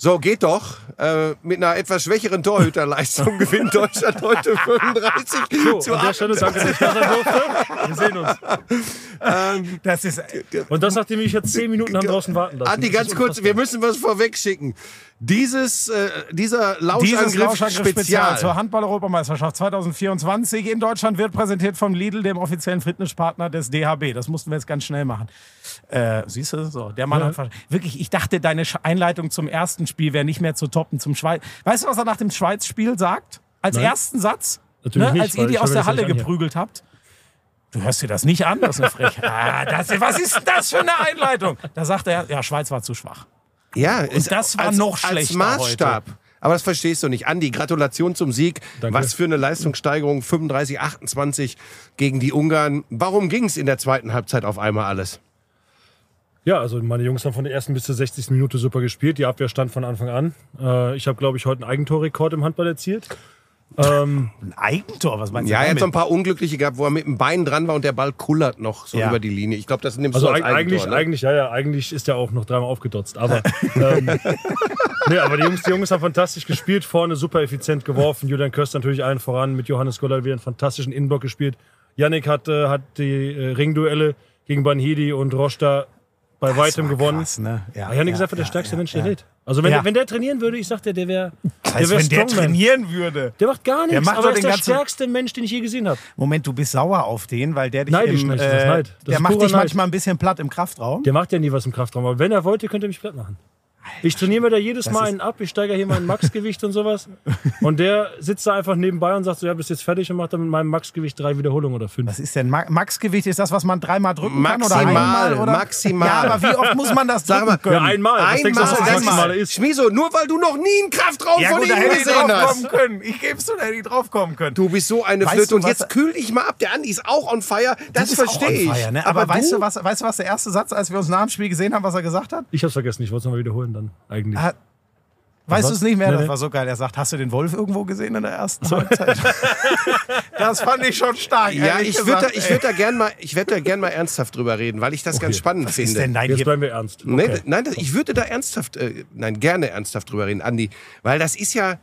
So, geht doch. Äh, mit einer etwas schwächeren Torhüterleistung gewinnt Deutschland heute 35 So, zu an der 8. Stelle danke, dass ich da sein durfte. Wir sehen uns. Das ist, Und das, nachdem ich jetzt zehn Minuten haben draußen warten lassen. Andi, ganz kurz, wir müssen was vorweg schicken. Dieses, äh, dieser Dieses Lauschangriff Lauschangriff-Spezial Spezial. zur Handball-Europameisterschaft 2024 in Deutschland wird präsentiert vom Lidl, dem offiziellen Fitnesspartner des DHB. Das mussten wir jetzt ganz schnell machen. Äh, siehst du, so, der Mann Ja. hat wirklich, ich dachte, deine Einleitung zum ersten Spiel wäre nicht mehr zu toppen zum Schweiz. Weißt du, was er nach dem Schweiz-Spiel sagt? Als Nein. ersten Satz? Natürlich nicht, als ihr die aus der Halle hier. geprügelt habt. Du hörst dir das nicht an, das ist eine Frechheit. Ah, das, was ist denn das für eine Einleitung? Da sagt er, ja, Schweiz war zu schwach. Ja, ist das war als, noch als schlechter Maßstab. Aber das verstehst du nicht. Andi, Gratulation zum Sieg. Danke. Was für eine Leistungssteigerung. 35, 28 gegen die Ungarn. Warum ging es in der zweiten Halbzeit auf einmal alles? Ja, also meine Jungs haben von der ersten bis zur 60. Minute super gespielt. Die Abwehr stand von Anfang an. Äh, ich habe, glaube ich, heute einen Eigentorrekord im Handball erzielt. Ähm, Ein Eigentor, was meinst Ja, du er hat so ein paar Unglückliche gehabt, wo er mit dem Bein dran war und der Ball kullert noch so Ja. über die Linie. Ich glaube, das nimmst also du als eig- eigentlich, Eigentor, ne? eigentlich, ja, ja, eigentlich ist er auch noch dreimal aufgedotzt. Aber, ähm, nee, aber die Jungs, die Jungs haben fantastisch gespielt, vorne super effizient geworfen. Julian Köster natürlich allen voran, mit Johannes Goller wieder einen fantastischen Innenblock gespielt. Yannick hat, äh, hat die äh, Ringduelle gegen Banhidi und Rosta bei weitem war gewonnen. Krass, ne? ja, Yannick ja, ist einfach der ja, stärkste Mensch der. Welt. Also wenn, der, wenn der trainieren würde, ich sag dir, der wäre Das der wär wenn der Strongman. trainieren würde. Der macht gar nichts, macht aber er ist den der stärkste Mensch, den ich je gesehen habe. Moment, du bist sauer auf den, weil der dich Neidisch im, nicht, das ist Neid. Das der macht dich Neid. manchmal ein bisschen platt im Kraftraum. Der macht ja nie was im Kraftraum, aber wenn er wollte, könnte er mich platt machen. Ich trainiere mir da jedes Mal einen ab, ich steigere hier mein Maxgewicht und sowas. Und der sitzt da einfach nebenbei und sagt so, ja, bist jetzt fertig und macht dann mit meinem Maxgewicht drei Wiederholungen oder fünf. Was ist denn Ma Maxgewicht? Ist das, was man dreimal drücken kann oder Maximal, einmal? Oder? maximal. Ja, aber wie oft muss man das Sag drücken mal, können? Ja, einmal. Was denkst du, was Einmal, ist? Schmiso, nur weil du noch nie einen Kraftraum Ja von gut, ihm hätte ich gesehen drauf kommen hast. können. Ich geb's du, da hätte ich drauf kommen können. Du bist so eine Weißt Flöte du, und jetzt kühl dich mal ab. Der Andi ist auch on fire. Das verstehe ich. fire, ne? Aber, weißt, du, was, weißt du, was der erste Satz, als wir uns nach dem Spiel gesehen haben, was er gesagt hat? Ich hab's vergessen, ich wollte es nochmal wiederholen dann eigentlich. Ah, Weißt du es nicht mehr? Nee, Das nee. war so geil. Er sagt, hast du den Wolf irgendwo gesehen in der ersten Halbzeit? das fand ich schon stark. Ja, ich würde da, würd da gern mal, ich würde da gern mal ernsthaft drüber reden, weil ich das ganz spannend Was finde. ist denn dein Jetzt bleiben wir ernst. Nee, Okay. nein, das, ich würde da ernsthaft, äh, nein, gerne ernsthaft drüber reden, Andi. Weil das ist ja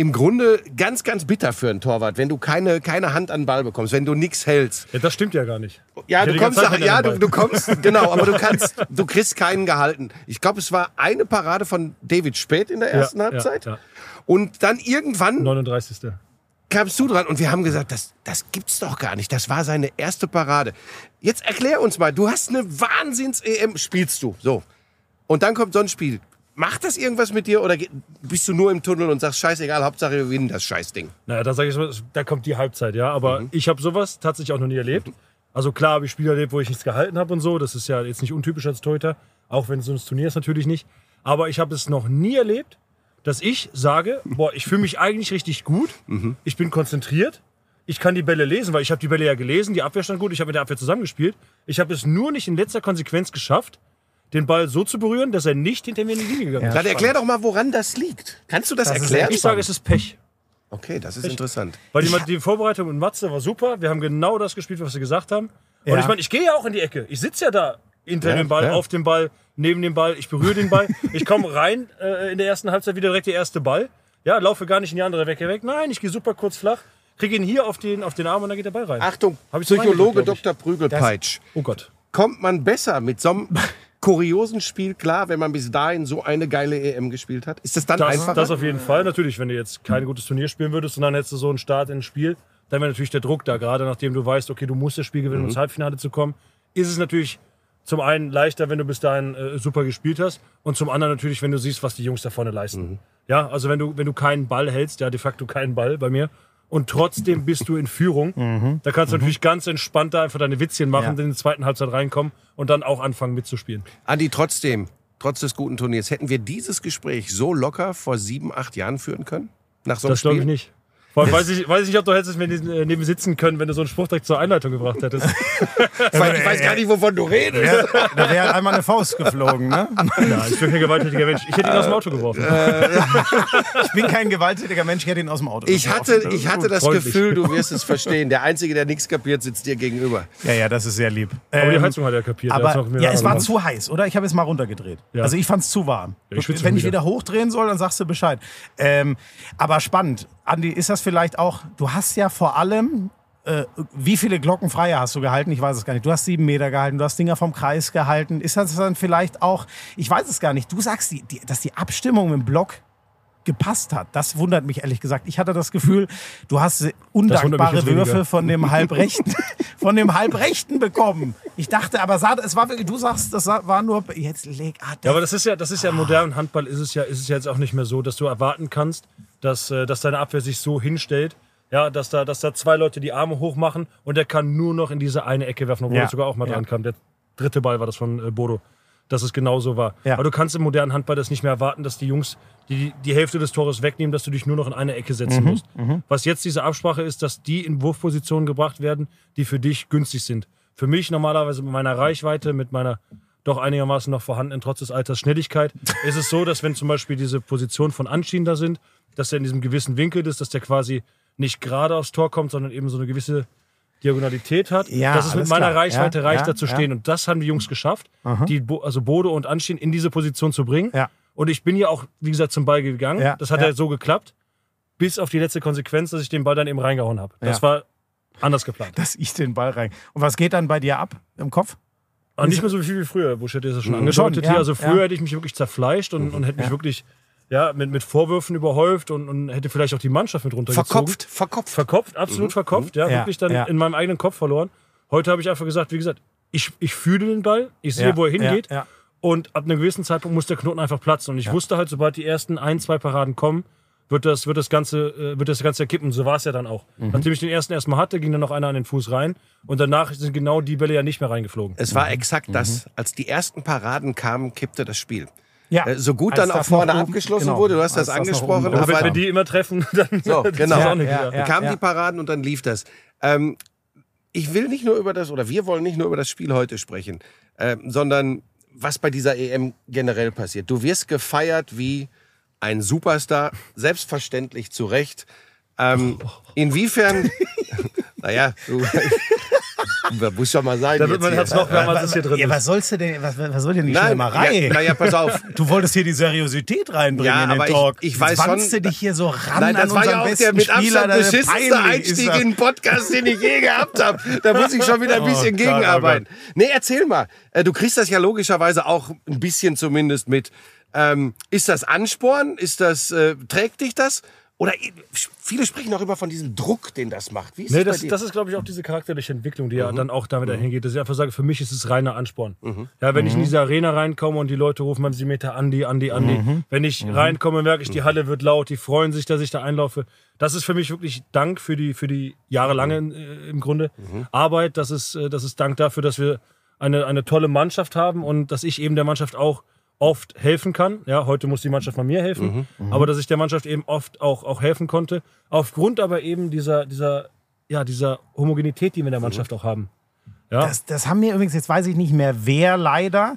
im Grunde ganz, ganz bitter für einen Torwart, wenn du keine, keine Hand an den Ball bekommst, wenn du nichts hältst. Ja, das stimmt ja gar nicht. Ja, du kommst, Zeit ja, du, du kommst, genau, aber du kannst, du kriegst keinen gehalten. Ich glaube, es war eine Parade von David Spät in der ersten Ja, Halbzeit. Ja, ja. Und dann irgendwann 39. kamst du dran und wir haben gesagt, das, das gibt's doch gar nicht. Das war seine erste Parade. Jetzt erklär uns mal, du hast eine Wahnsinns-EM, spielst du, so. Und dann kommt so ein Spiel. Macht das irgendwas mit dir oder bist du nur im Tunnel und sagst, scheißegal, Hauptsache wir gewinnen das Scheißding? Naja, da sage ich mal, da kommt die Halbzeit, ja. Aber ich habe sowas tatsächlich auch noch nie erlebt. Also klar habe ich Spiele erlebt, wo ich nichts gehalten habe und so. Das ist ja jetzt nicht untypisch als Torhüter, auch wenn so ein Turnier ist natürlich nicht. Aber ich habe es noch nie erlebt, dass ich sage, boah, ich fühle mich eigentlich richtig gut, ich bin konzentriert, ich kann die Bälle lesen, weil ich habe die Bälle ja gelesen, die Abwehr stand gut, ich habe mit der Abwehr zusammengespielt. Ich habe es nur nicht in letzter Konsequenz geschafft, den Ball so zu berühren, dass er nicht hinter mir in die Linie gegangen ist. Dann erklär doch mal, woran das liegt. Kannst du das, ist erklären? Ich sage, es ist Pech. Okay, das ist interessant. Weil die, die Vorbereitung mit Matze war super. Wir haben genau das gespielt, was wir gesagt haben. Und Ja. ich meine, ich gehe ja auch in die Ecke. Ich sitze ja da hinter Ja, dem Ball, ja. auf dem Ball, neben dem Ball. Ich berühre den Ball. Ich komme rein äh, in der ersten Halbzeit wieder direkt der erste Ball. Ja, laufe gar nicht in die andere Ecke weg. Nein, ich gehe super kurz flach, kriege ihn hier auf den, auf den Arm und dann geht der Ball rein. Achtung, Psychologe Dr. Prügelpeitsch. Oh Gott. Kommt man besser mit so einem kuriosen Spiel klar, wenn man bis dahin so eine geile EM gespielt hat? Ist das dann Das, einfacher? das auf jeden Fall. Natürlich, wenn du jetzt kein gutes Turnier spielen würdest und dann hättest du so einen Start ins Spiel, dann wäre natürlich der Druck da, gerade nachdem du weißt, okay, du musst das Spiel gewinnen, um ins Halbfinale zu kommen, ist es natürlich zum einen leichter, wenn du bis dahin äh, super gespielt hast und zum anderen natürlich, wenn du siehst, was die Jungs da vorne leisten. Ja, also wenn du, wenn du keinen Ball hältst, ja, de facto keinen Ball bei mir, und trotzdem bist du in Führung, da kannst du natürlich ganz entspannt da einfach deine Witzchen machen, Ja. in die zweiten Halbzeit reinkommen und dann auch anfangen mitzuspielen. Andi, trotzdem, trotz des guten Turniers, hätten wir dieses Gespräch so locker vor sieben, acht Jahren führen können? Nach so einem Das glaube ich nicht. Vor allem weiß ich, weiß ich nicht, ob du hättest neben, äh, neben sitzen können, wenn du so einen Spruch direkt zur Einleitung gebracht hättest. Ich weiß, ich weiß gar nicht, wovon du redest. Ja, da wäre einmal eine Faust geflogen, ne? ja, ich bin kein gewalttätiger Mensch. Ich hätte ihn aus dem Auto geworfen. Ich bin kein gewalttätiger Mensch, ich hätte ihn aus dem Auto Ich geworfen. hatte, ich hatte das freundlich. Gefühl, du wirst es verstehen. Der Einzige, der nichts kapiert, sitzt dir gegenüber. Ja, ja, das ist sehr lieb. Aber die Ähm, Heizung hat er kapiert. Aber mir ja, es war zu heiß, oder? Ich habe es mal runtergedreht. Ja. Also ich fand es zu warm. Ja, ich Wenn ich wieder. wieder hochdrehen soll, dann sagst du Bescheid. Ähm, aber spannend. Andi, ist das vielleicht auch, du hast ja vor allem, äh, wie viele Glockenfreie hast du gehalten? Ich weiß es gar nicht. Du hast sieben Meter gehalten, du hast Dinger vom Kreis gehalten. Ist das dann vielleicht auch, ich weiß es gar nicht, du sagst, die, die, dass die Abstimmung im Block gepasst hat. Das wundert mich ehrlich gesagt. Ich hatte das Gefühl, du hast undankbare. Würfe von dem Halbrechten, von dem Halbrechten bekommen. Ich dachte, aber es war wirklich, du sagst, das war nur jetzt leg. Ah, Ja, aber das ist ja, das ist ja im modernen Handball ist es ja, ist es ja jetzt auch nicht mehr so, dass du erwarten kannst, dass, äh, dass deine Abwehr sich so hinstellt, ja, dass da, dass da zwei Leute die Arme hoch machen und der kann nur noch in diese eine Ecke werfen, obwohl Ja. er sogar auch mal Ja. dran kam. Der dritte Ball war das von äh, Bodo, dass es genau so war. Ja. Aber du kannst im modernen Handball das nicht mehr erwarten, dass die Jungs die, die Hälfte des Tores wegnehmen, dass du dich nur noch in eine Ecke setzen Mhm, musst. Was jetzt diese Absprache ist, dass die in Wurfpositionen gebracht werden, die für dich günstig sind. Für mich normalerweise mit meiner Reichweite, mit meiner doch einigermaßen noch vorhandenen, trotz des Alters, Schnelligkeit, ist es so, dass wenn zum Beispiel diese Positionen von Anschieden da sind, dass er in diesem gewissen Winkel ist, dass der quasi nicht gerade aufs Tor kommt, sondern eben so eine gewisse Diagonalität hat, Ja, dass es mit meiner klar. Reichweite Ja, reicht, ja, da zu ja. stehen. Und das haben die Jungs geschafft, die, Bo- also Bode und Anschieden in diese Position zu bringen. Ja. Und ich bin ja auch, wie gesagt, zum Ball gegangen. Ja, Das hat ja. ja so geklappt, bis auf die letzte Konsequenz, dass ich den Ball dann eben reingehauen habe. Das Ja. war anders geplant. dass ich den Ball rein. Und was geht dann bei dir ab im Kopf? Aber nicht mehr so viel wie früher. Busch hätte das schon Mhm. angedeutet Schon, ja, hier. Also früher ja. hätte ich mich wirklich zerfleischt und, und hätte mich wirklich ja, mit, mit Vorwürfen überhäuft und, und hätte vielleicht auch die Mannschaft mit runtergezogen. Verkopft, verkopft. Verkopft, absolut verkopft. Ja, Mhm. Ja, wirklich dann ja. in meinem eigenen Kopf verloren. Heute habe ich einfach gesagt, wie gesagt, ich, ich fühle den Ball, ich sehe, Ja, wo er hingeht. ja, ja. Und ab einem gewissen Zeitpunkt muss der Knoten einfach platzen. Und ich wusste halt, sobald die ersten ein, zwei Paraden kommen, wird das, wird das Ganze, äh, wird das Ganze kippen. So war es ja dann auch. Mhm. Nachdem ich den ersten erstmal hatte, ging dann noch einer an den Fuß rein. Und danach sind genau die Bälle ja nicht mehr reingeflogen. Es war exakt das. Als die ersten Paraden kamen, kippte das Spiel. Ja. Äh, So gut Als dann auch das vorne abgeschlossen genau, wurde, du hast als das das noch angesprochen, wenn, aber wenn die immer treffen, dann So, das genau. Ja, ja. Dann kamen die Paraden und dann lief das. Ähm, ich will nicht nur über das, oder wir wollen nicht nur über das Spiel heute sprechen, ähm, sondern was bei dieser EM generell passiert. Du wirst gefeiert wie ein Superstar, selbstverständlich zu Recht. Ähm, inwiefern, naja, du, du musst schon mal sein. Da wird jetzt hier. Herz noch wärmer, als es hier drin ja, ist. was sollst du denn, was, was soll denn die Nein, Schlemmerei? ja, naja, pass auf. Du wolltest hier die Seriosität reinbringen Ja, in den aber ich- Talk. ich Jetzt weiß schon- du dich hier so ran Nein, das an war ja auch besten der mit Spieler. Abstand das ist beschissenste Einstieg das. in einen Podcast, den ich je gehabt habe. Da muss ich schon wieder ein Oh bisschen Gott, gegenarbeiten. Nee, erzähl mal. Äh, Du kriegst das ja logischerweise auch ein bisschen zumindest mit. Ähm, ist das Ansporn? Ist das, äh, trägt dich das? Oder i- viele sprechen auch immer von diesem Druck, den das macht. Wie ist Nee, das, das, das ist, glaube ich, auch diese charakterliche Entwicklung, die Mhm. ja dann auch damit einhergeht, dass ich einfach sage, für mich ist es reiner Ansporn. Ja, wenn ich in diese Arena reinkomme und die Leute rufen beim Meter Andi, Andi, Andi. Mhm. Wenn ich reinkomme, merke ich, die Halle wird laut, die freuen sich, dass ich da einlaufe. Das ist für mich wirklich Dank für die, für die jahrelange äh, im Grunde Arbeit. Das ist, äh, das ist Dank dafür, dass wir eine, eine tolle Mannschaft haben und dass ich eben der Mannschaft auch oft helfen kann. Ja, heute muss die Mannschaft mal mir helfen, aber dass ich der Mannschaft eben oft auch, auch helfen konnte. Aufgrund aber eben dieser, dieser, ja, dieser Homogenität, die wir in der Mannschaft auch haben. Ja, Das, das haben mir übrigens, jetzt weiß ich nicht mehr wer leider.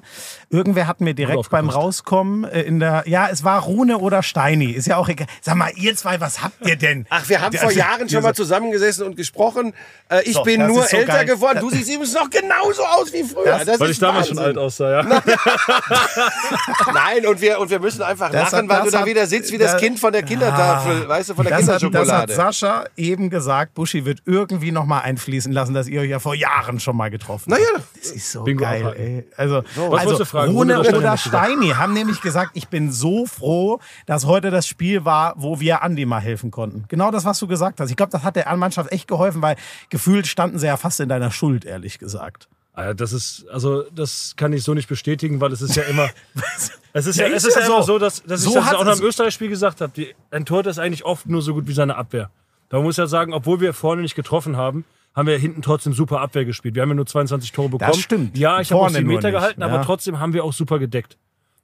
Irgendwer hat mir direkt beim. Rauskommen äh, in der, ja, es war Rune oder Steini, ist ja auch egal. Sag mal, ihr zwei, was habt ihr denn? Ach, wir haben Der- vor Jahren schon mal zusammengesessen und gesprochen. Äh, ich So, bin das nur so älter geil. geworden. Du siehst übrigens noch genauso aus wie früher. Das- Das weil ist ich damals schon Wahnsinn. alt aussah, ja. Nein, und wir, und wir müssen einfach Das lachen, hat- weil das du da hat- wieder sitzt wie das da- Kind von der Kindertafel, weißt du, von der Das hat, das hat Kinderschokolade. Sascha eben gesagt, Buschi wird irgendwie noch mal einfließen lassen, dass ihr euch ja vor Jahren schon mal getroffen Naja. Das ist so Bingo geil, abhaken. ey. Also, Was also fragen? Rune oder oder Steini, haben nämlich gesagt, ich bin so froh, dass heute das Spiel war, wo wir Andi mal helfen konnten. Genau das, was du gesagt hast. Ich glaube, das hat der Mannschaft echt geholfen, weil gefühlt standen sie ja fast in deiner Schuld, ehrlich gesagt. Ah Das ist, also, das kann ich so nicht bestätigen, weil es ist ja immer. Es ist ja, Ja, es ist ja ja immer so. so, dass, dass So ich das auch nach es- dem Österreich-Spiel gesagt habe. Die, ein Torhüter ist eigentlich oft nur so gut wie seine Abwehr. Da muss ja sagen, obwohl wir vorne nicht getroffen haben, haben wir hinten trotzdem super Abwehr gespielt. Wir haben ja nur 22 Tore bekommen. stimmt. Ja, ich habe auch nur Meter gehalten, ja. aber trotzdem haben wir auch super gedeckt.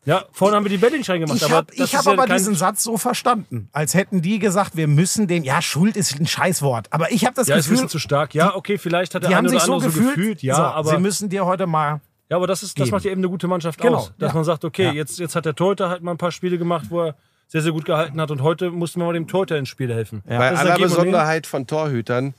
Ja, vorne haben wir die Bälle nicht reingemacht. Ich aber habe das ich hab ja aber diesen Satz so verstanden, als hätten die gesagt, wir müssen dem, ja, Schuld ist ein Scheißwort, aber ich habe das Ja, ist ein Gefühl, bisschen zu stark. Ja, okay, vielleicht hat der die eine haben oder sich so andere gefühlt, so gefühlt. Ja, so, aber sie müssen dir heute mal, Ja, aber das, ist, das geben. macht ja eben eine gute Mannschaft Genau, aus. Dass ja. man sagt, okay, Ja. jetzt, jetzt hat der Torhüter halt mal ein paar Spiele gemacht, wo er sehr, sehr gut gehalten hat und heute mussten wir mal dem Torhüter ins Spiel helfen. Bei Das ist aller. Besonderheit von Torhütern,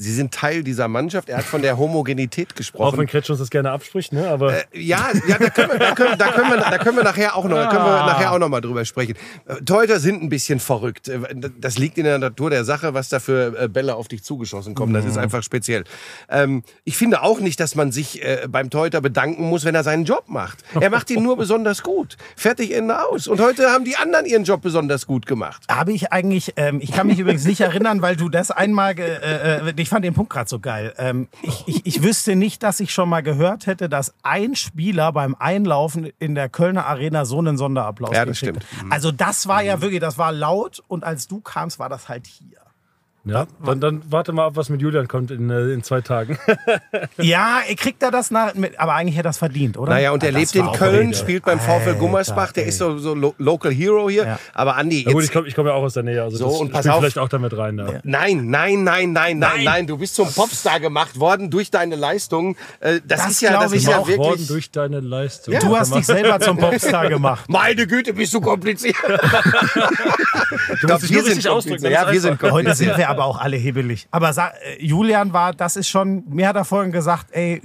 sie sind Teil dieser Mannschaft. Er hat von der Homogenität Auch wenn gesprochen. Kretsch uns das gerne abspricht, ne? aber Ja, ja da, können wir, da, können, da, können wir, da können wir nachher auch noch, da können wir nachher auch noch mal drüber sprechen. Äh, Torhüter sind ein bisschen verrückt. Äh, Das liegt in der Natur der Sache, was da für äh, Bälle auf dich zugeschossen kommen. Das ist einfach speziell. Ähm, ich finde auch nicht, dass man sich äh, beim Torhüter bedanken muss, wenn er seinen Job macht. Er macht ihn nur besonders gut. Fertig, Ende aus. Und heute haben die anderen ihren Job besonders gut gemacht. habe ich eigentlich, ähm, ich kann mich übrigens nicht erinnern, weil du das einmal, äh, äh, ich fand den Punkt gerade so geil. Ähm, ich, ich, ich wüsste nicht, dass ich schon mal gehört hätte, dass ein Spieler beim Einlaufen in der Kölner Arena so einen Sonderapplaus Ja, das gekriegt stimmt. hat. Also das war ja wirklich, das war laut und als du kamst, war das halt hier. Ja, dann, dann warte mal ab, was mit Julian kommt in, äh, in zwei Tagen. Ja, er kriegt er das nach, aber eigentlich hätte er das verdient, oder? Naja, und er Ah, lebt in Köln, spielt beim VfL Gummersbach, der ey. ist so, so Lo Local Hero hier. Ja. Aber Andi, Na gut, ich jetzt, komme ich komm ja auch aus der Nähe, also So, das und pass auf. vielleicht auch damit rein. Ja. nein, nein, nein, nein, nein, nein, du bist zum Popstar gemacht worden durch deine Leistung. Äh, Das, Das ist ja, das ich ist ja auch. Worden wirklich. durch deine Leistung. Du hast dich selber zum Popstar gemacht. Meine Güte, bist du kompliziert. du musst dich nur richtig ausdrücken. Ja, wir sind Heute kompliziert. sind wir aber auch alle hibbelig. Aber äh, Julian war, das ist schon, mir hat er vorhin gesagt, ey,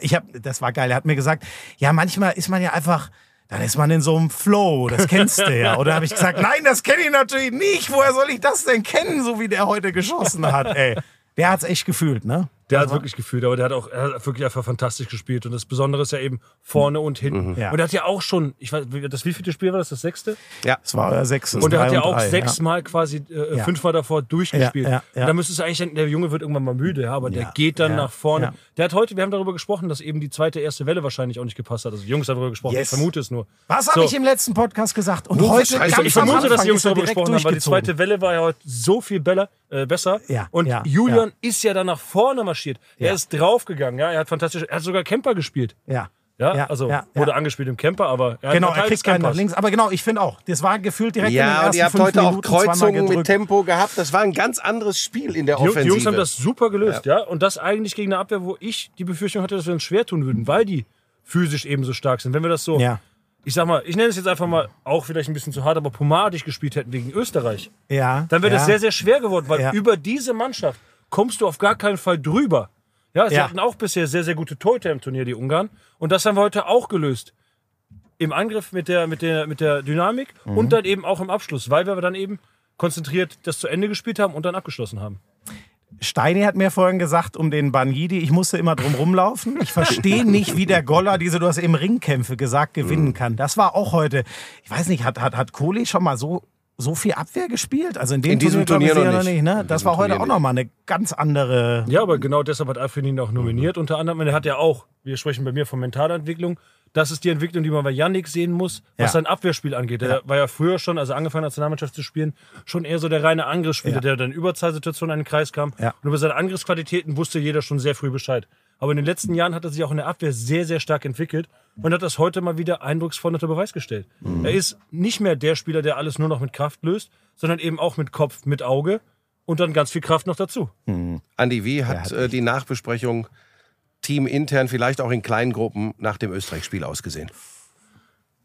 ich hab, das war geil. Er hat mir gesagt, ja, manchmal ist man ja einfach, dann ist man in so einem Flow, das kennst du ja. Oder habe ich gesagt, nein, das kenne ich natürlich nicht. Woher soll ich das denn kennen, so wie der heute geschossen hat, ey. Der hat's echt gefühlt, ne? Der hat wirklich gefühlt, aber der hat auch er hat wirklich einfach fantastisch gespielt. Und das Besondere ist ja eben vorne und hinten. Ja. Und er hat ja auch schon, ich weiß, wie- das wievielte Spiel war das? Das sechste? Das war euer sechstes. Und er hat ja auch drei, sechsmal quasi äh, Ja. fünfmal davor durchgespielt. Ja, ja, ja. Und da müsste es eigentlich, denken, der Junge wird irgendwann mal müde, ja, aber der Ja, geht dann ja, nach vorne. ja. Der hat heute, wir haben darüber gesprochen, dass eben die zweite, erste Welle wahrscheinlich auch nicht gepasst hat. Also die Jungs haben darüber gesprochen, Yes. ich vermute es nur. Was habe So. ich im letzten Podcast gesagt? Und Oh, heute ganz ich vermute, dass die Jungs er darüber direkt gesprochen haben, weil die zweite Welle war ja heute so viel Bella, äh, besser. Ja, und ja, Julian ja. ist ja dann nach vorne marschiert. Er Ja. ist draufgegangen, ja. Er hat fantastisch, er hat sogar Camper gespielt. Ja. Ja, Ja, also ja, wurde ja. angespielt im Camper, aber er Genau, hat er kriegt keinen nach links. Aber genau, ich finde auch, das war gefühlt direkt in den Ja, und ersten ihr habt heute auch Minuten zweimal Kreuzungen mit. Tempo gehabt. Das war ein ganz anderes Spiel in der Die, Jungs- Offensive. die Jungs haben das super gelöst, ja. Und das eigentlich gegen eine Abwehr, wo ich die Befürchtung hatte, dass wir uns schwer tun würden, weil die physisch eben so stark sind. Wenn wir das so, Ja. ich sag mal, ich nenne es jetzt einfach mal, auch vielleicht ein bisschen zu hart, aber pomadig gespielt hätten gegen Österreich, Ja. dann wäre ja. das sehr, sehr schwer geworden, weil Ja. über diese Mannschaft kommst du auf gar keinen Fall drüber. Ja, sie Ja. hatten auch bisher sehr, sehr gute Torhüter im Turnier, die Ungarn. Und das haben wir heute auch gelöst. Im Angriff mit der, mit der, mit der Dynamik Mhm. und dann eben auch im Abschluss, weil wir dann eben konzentriert das zu Ende gespielt haben und dann abgeschlossen haben. Steini hat mir vorhin gesagt, um den Banjidi, ich musste immer drum rumlaufen. Ich verstehe nicht, wie der Goller diese, du hast eben Ringkämpfe gesagt, gewinnen kann. Das war auch heute, ich weiß nicht, hat, hat, hat Kohli schon mal so, so viel Abwehr gespielt? Also in dem In diesem ich, Turnier sicher noch nicht. ne? Das war heute Turnier auch nochmal eine ganz andere. Ja, aber genau deshalb hat Alfred ihn auch nominiert. Unter anderem, und er hat ja auch, wir sprechen bei mir von Mentalentwicklung, das ist die Entwicklung, die man bei Yannick sehen muss, was Ja. sein Abwehrspiel angeht. Der war ja früher schon, also angefangen als Nationalmannschaft zu spielen, schon eher so der reine Angriffsspieler, Ja. der dann in Überzahlsituationen in den Kreis kam. Ja. Und über seine Angriffsqualitäten wusste jeder schon sehr früh Bescheid. Aber in den letzten Jahren hat er sich auch in der Abwehr sehr, sehr stark entwickelt und hat das heute mal wieder eindrucksvoll unter Beweis gestellt. Mhm. Er ist nicht mehr der Spieler, der alles nur noch mit Kraft löst, sondern eben auch mit Kopf, mit Auge und dann ganz viel Kraft noch dazu. Andi, wie hat äh, die Nachbesprechung teamintern, vielleicht auch in kleinen Gruppen, nach dem Österreich-Spiel ausgesehen?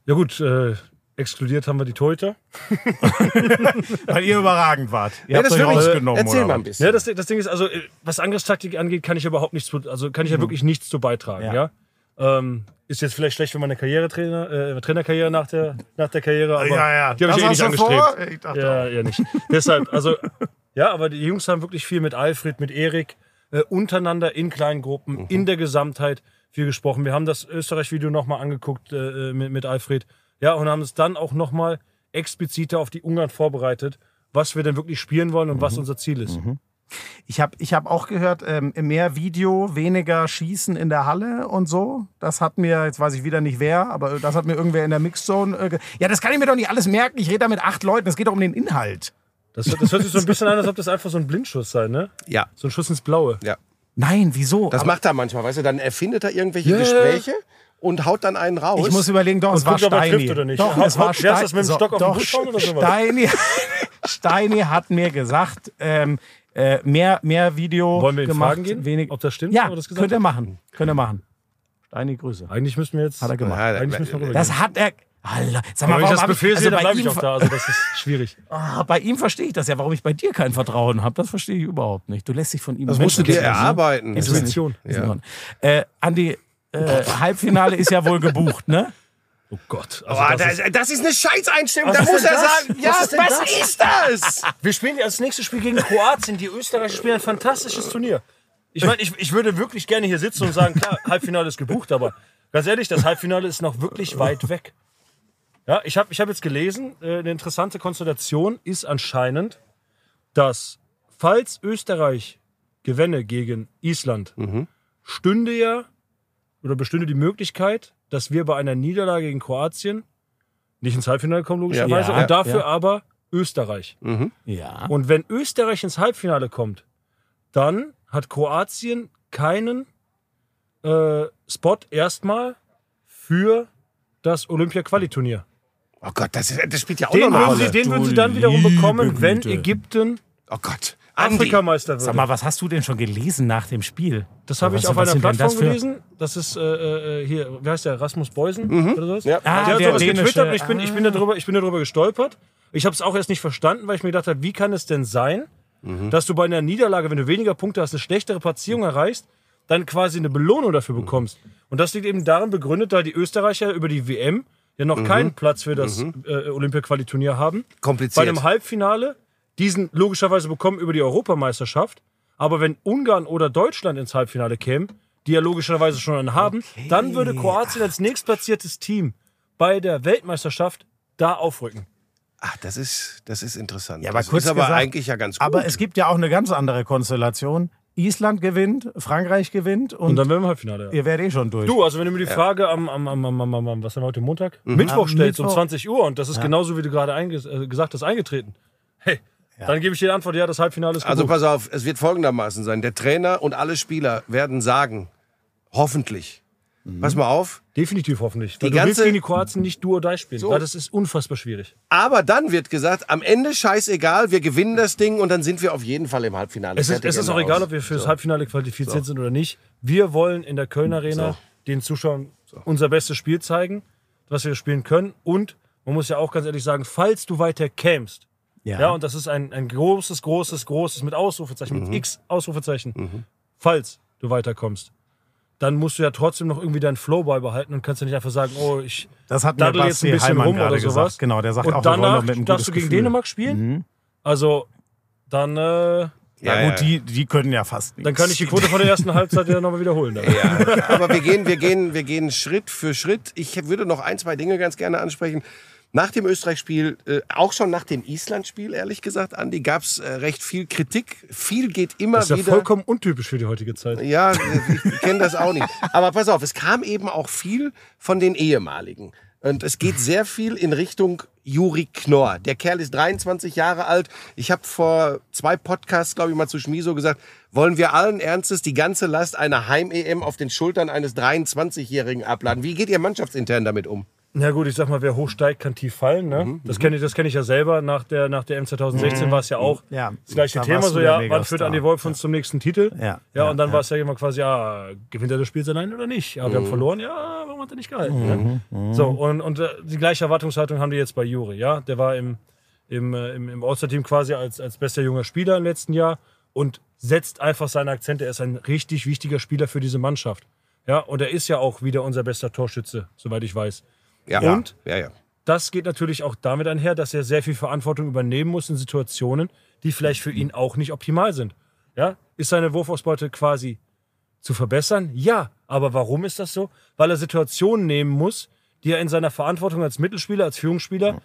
Ja gut, äh, exkludiert haben wir die Torhüter. Weil ihr überragend wart. Ihr Ja, habt das euch rausgenommen. Erzähl oder mal ein was? bisschen. Ja, das, das Ding ist, also äh, was Angriffstaktik angeht, kann ich überhaupt nichts, also kann ich ja wirklich nichts zu beitragen. Ja. Ja. Ähm, ist jetzt vielleicht schlecht für meine Karrieretrainer, äh, Trainerkarriere nach der, nach der Karriere, aber Ja, ja. die habe ich Das eh nicht angestrebt. vor? Ich dachte Ja, ja, nicht. Deshalb, also, ja, aber die Jungs haben wirklich viel mit Alfred, mit Erik, äh, untereinander in kleinen Gruppen, Mhm. in der Gesamtheit viel gesprochen. Wir haben das Österreich-Video nochmal angeguckt äh, mit, mit Alfred. Ja, und haben es dann auch nochmal expliziter auf die Ungarn vorbereitet, was wir denn wirklich spielen wollen und Mhm. was unser Ziel ist. Ich habe ich hab auch gehört, ähm, mehr Video, weniger Schießen in der Halle und so. Das hat mir, jetzt weiß ich wieder nicht wer, aber das hat mir irgendwer in der Mixzone. Äh, ja, das kann ich mir doch nicht alles merken. Ich rede da mit acht Leuten. Es geht doch um den Inhalt. Das, das hört sich so ein bisschen an, als ob das einfach so ein Blindschuss sei, ne? Ja, So ein Schuss ins Blaue. ja. Nein, wieso? Das Aber- macht er manchmal, weißt du, dann erfindet er irgendwelche Ja. Gespräche und haut dann einen raus. Ich muss überlegen, doch, Und es war Steini. oder nicht. Doch, es war das mit dem Steini. Stock auf den doch? Steini, Steini hat mir gesagt, ähm, äh, mehr, mehr Video Wollen wir ihn gemacht. fragen gehen, wenig, ob das stimmt, Ja, er das gesagt könnt ihr machen. Könnt ihr machen. Steini, Grüße. Eigentlich müssen wir jetzt. Hat er gemacht. Ja, Eigentlich müssen wir rüber Das hat er... Alter, sag Aber mal, wenn warum ich das Befehl also sehe, dann bei bleibe ich ihm auch da. Also das ist schwierig. Ah, bei ihm verstehe ich das ja, warum ich bei dir kein Vertrauen habe. Das verstehe ich überhaupt nicht. Du lässt dich von ihm das musst du dir erarbeiten. Intuition. Ordnung. Äh, Andi, äh, Halbfinale ist ja wohl gebucht, ne? Oh Gott. Also Oh, das das, ist, das ist eine Scheißeinstellung. Was Da muss er das? sagen, ja, Was was ist denn ist das? wir spielen als nächstes Spiel gegen Kroatien. Die Österreicher spielen ein fantastisches Turnier. Ich meine, ich, ich würde wirklich gerne hier sitzen und sagen, klar, Halbfinale ist gebucht, aber ganz ehrlich, das Halbfinale ist noch wirklich weit weg. Ja, ich habe ich hab jetzt gelesen, äh, eine interessante Konstellation ist anscheinend, dass falls Österreich gewänne gegen Island, stünde ja oder bestünde die Möglichkeit, dass wir bei einer Niederlage gegen Kroatien nicht ins Halbfinale kommen, logischerweise, Ja, und dafür ja. aber Österreich. Ja. Und wenn Österreich ins Halbfinale kommt, dann hat Kroatien keinen äh, Spot erstmal für das Olympia-Quali-Turnier. Oh Gott, das, ist, das spielt ja auch Den, noch eine würden sie, Rolle. den würden sie dann wiederum bekommen, wenn Güte. Ägypten Oh Gott. Afrikameister wird. Sag mal, was hast du denn schon gelesen nach dem Spiel? Das habe ich Was- auf einer Plattform das gelesen. Das ist äh, äh, hier, wie heißt der? Rasmus Beusen oder sowas? Ja. Ah, der hat der sowas dänische- getwittert. Ich bin, ich, bin darüber, ich bin darüber gestolpert. Ich habe es auch erst nicht verstanden, weil ich mir gedacht habe, wie kann es denn sein, dass du bei einer Niederlage, wenn du weniger Punkte hast, eine schlechtere Platzierung erreichst, dann quasi eine Belohnung dafür bekommst. Und das liegt eben darin begründet, da die Österreicher über die WM ja noch keinen Platz für das äh, Olympia-Quali-Turnier haben. Kompliziert. Bei einem Halbfinale diesen logischerweise bekommen über die Europameisterschaft. Aber wenn Ungarn oder Deutschland ins Halbfinale kämen, die ja logischerweise schon einen haben, dann würde Kroatien als nächstplatziertes Team bei der Weltmeisterschaft da aufrücken. Ach, das ist, das ist interessant. Ja, aber das kurz ist aber gesagt, eigentlich ja ganz gut. Aber es gibt ja auch eine ganz andere Konstellation. Island gewinnt, Frankreich gewinnt und, Und dann wären wir im Halbfinale. Ja. ihr werdet eh schon durch. Du, also wenn du mir die Frage am, am, am, am, am, am was haben wir heute Montag? Mittwoch Am stellst um Mittwoch. 20 Uhr und das ist genauso, wie du gerade äh, gesagt hast, eingetreten. Hey, dann gebe ich dir die Antwort, ja, das Halbfinale ist Also gebucht. pass auf, es wird folgendermaßen sein. Der Trainer und alle Spieler werden sagen, hoffentlich, pass mal auf, Definitiv hoffentlich. Weil Die du willst ganze- gegen die Kroaten nicht du oder die spielen. Weil das ist unfassbar schwierig. aber dann wird gesagt, am Ende scheißegal, wir gewinnen das Ding und dann sind wir auf jeden Fall im Halbfinale. Es ist, es ist auch egal, ob wir fürs Halbfinale qualifiziert sind oder nicht. Wir wollen in der Köln Arena den Zuschauern unser bestes Spiel zeigen, was wir spielen können. Und man muss ja auch ganz ehrlich sagen, falls du weiter kämst, ja, und das ist ein, ein großes, großes, großes mit Ausrufezeichen, mit X Ausrufezeichen, falls du weiterkommst, dann musst du ja trotzdem noch irgendwie deinen Flow beibehalten und kannst ja nicht einfach sagen, oh, ich Das hat mir jetzt ein bisschen Heimann rum gerade oder sowas. gesagt. Genau, der sagt und auch, wir wollen danach noch mit einem darfst du gegen Gefühl. Dänemark spielen. Also dann, äh, Ja, Ja, gut, ja. Die, die können ja fast nichts. dann kann ich die Quote von der ersten Halbzeit ja nochmal wiederholen. Dann. Ja, aber wir gehen, wir, gehen, wir gehen Schritt für Schritt. Ich würde noch ein, zwei Dinge ganz gerne ansprechen. Nach dem Österreich-Spiel, äh, auch schon nach dem Island-Spiel, ehrlich gesagt, Andi, gab es äh, recht viel Kritik. Viel geht immer Das ist ja wieder. vollkommen untypisch für die heutige Zeit. Ja, ich kenne das auch nicht. Aber pass auf, es kam eben auch viel von den ehemaligen. Und es geht sehr viel in Richtung Juri Knorr. Der Kerl ist 23 Jahre alt. Ich habe vor zwei Podcasts, glaube ich, mal zu Schmiso gesagt, wollen wir allen Ernstes die ganze Last einer Heim-EM auf den Schultern eines 23-Jährigen abladen? Wie geht ihr mannschaftsintern damit um? Na gut, ich sag mal, wer hoch steigt, kann tief fallen. Ne? Das kenne ich, das kenn ich ja selber. Nach der, nach der M 2016 war es ja auch Ja, das gleiche Thema. So, ja, wann führt. Andi Wolf uns zum nächsten Titel? Ja, ja, ja, und dann ja. war es ja immer quasi, ja, gewinnt er das Spiel allein oder nicht? Ja, wir haben verloren, ja, warum hat er nicht gehalten? ne? So, und, und äh, die gleiche Erwartungshaltung haben die jetzt bei Juri. Ja, der war im, im, äh, im, im All-Star-Team quasi als, als bester junger Spieler im letzten Jahr und setzt einfach seine Akzente. Er ist ein richtig wichtiger Spieler für diese Mannschaft. Ja, und er ist ja auch wieder unser bester Torschütze, soweit ich weiß. Ja, Und? Ja, ja. Das geht natürlich auch damit einher, dass er sehr viel Verantwortung übernehmen muss in Situationen, die vielleicht für ihn auch nicht optimal sind. Ja? Ist seine Wurfausbeute quasi zu verbessern? Ja. Aber warum ist das so? Weil er Situationen nehmen muss, die er in seiner Verantwortung als Mittelspieler, als Führungsspieler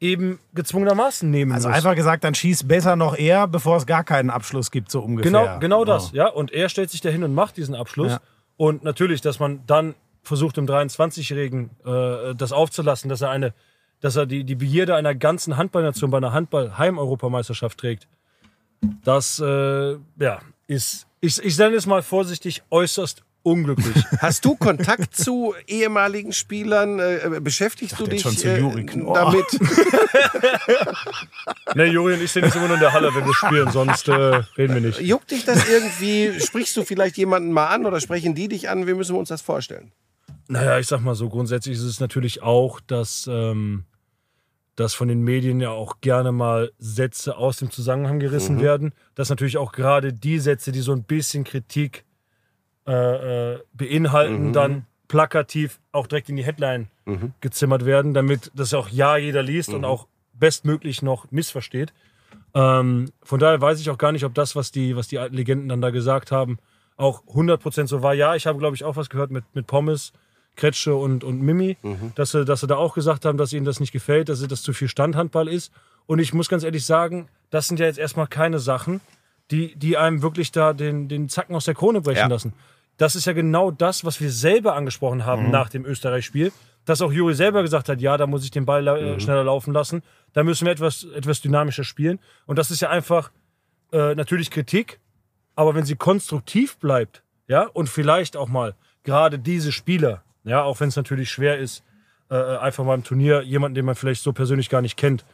eben gezwungenermaßen nehmen Also muss. einfach gesagt, dann schieß besser noch eher, bevor es gar keinen Abschluss gibt, so ungefähr. Genau, genau das, Oh. ja. Und er stellt sich dahin und macht diesen Abschluss. Ja. Und natürlich, dass man dann versucht, dem 23-Jährigen äh, das aufzulassen, dass er eine, dass er die, die Begierde einer ganzen Handballnation bei einer Handball-Heim-Europameisterschaft trägt. Das, äh, ja, ist, ich, ich nenne es mal vorsichtig, äußerst unglücklich. Hast du Kontakt zu ehemaligen Spielern? Äh, beschäftigst du dich schon zu äh, damit? ne, Juri und ich sind jetzt immer nur in der Halle, wenn wir spielen, sonst äh, reden wir nicht. Juckt dich das irgendwie? Sprichst du vielleicht jemanden mal an oder sprechen die dich an? Wie müssen wir uns das vorstellen? Naja, ich sag mal so, grundsätzlich ist es natürlich auch, dass, ähm, dass von den Medien ja auch gerne mal Sätze aus dem Zusammenhang gerissen werden. Dass natürlich auch gerade die Sätze, die so ein bisschen Kritik äh, äh, beinhalten, dann plakativ auch direkt in die Headline gezimmert werden, damit das ja auch ja jeder liest und auch bestmöglich noch missversteht. Ähm, von daher weiß ich auch gar nicht, ob das, was die, was die alten Legenden dann da gesagt haben, auch 100% so war. Ja, ich habe, glaube ich, auch was gehört mit, mit Pommes, Kretsche und, und Mimi, dass, sie, dass sie da auch gesagt haben, dass ihnen das nicht gefällt, dass das zu viel Standhandball ist. Und ich muss ganz ehrlich sagen, das sind ja jetzt erstmal keine Sachen, die, die einem wirklich da den, den Zacken aus der Krone brechen Ja. lassen. Das ist ja genau das, was wir selber angesprochen haben nach dem Österreich-Spiel. Dass auch Juri selber gesagt hat, ja, da muss ich den Ball äh, schneller laufen lassen. Da müssen wir etwas, etwas dynamischer spielen. Und das ist ja einfach äh, natürlich Kritik, aber wenn sie konstruktiv bleibt, ja, und vielleicht auch mal gerade diese Spieler, ja, auch wenn es natürlich schwer ist, äh, einfach mal im Turnier jemanden, den man vielleicht so persönlich gar nicht kennt,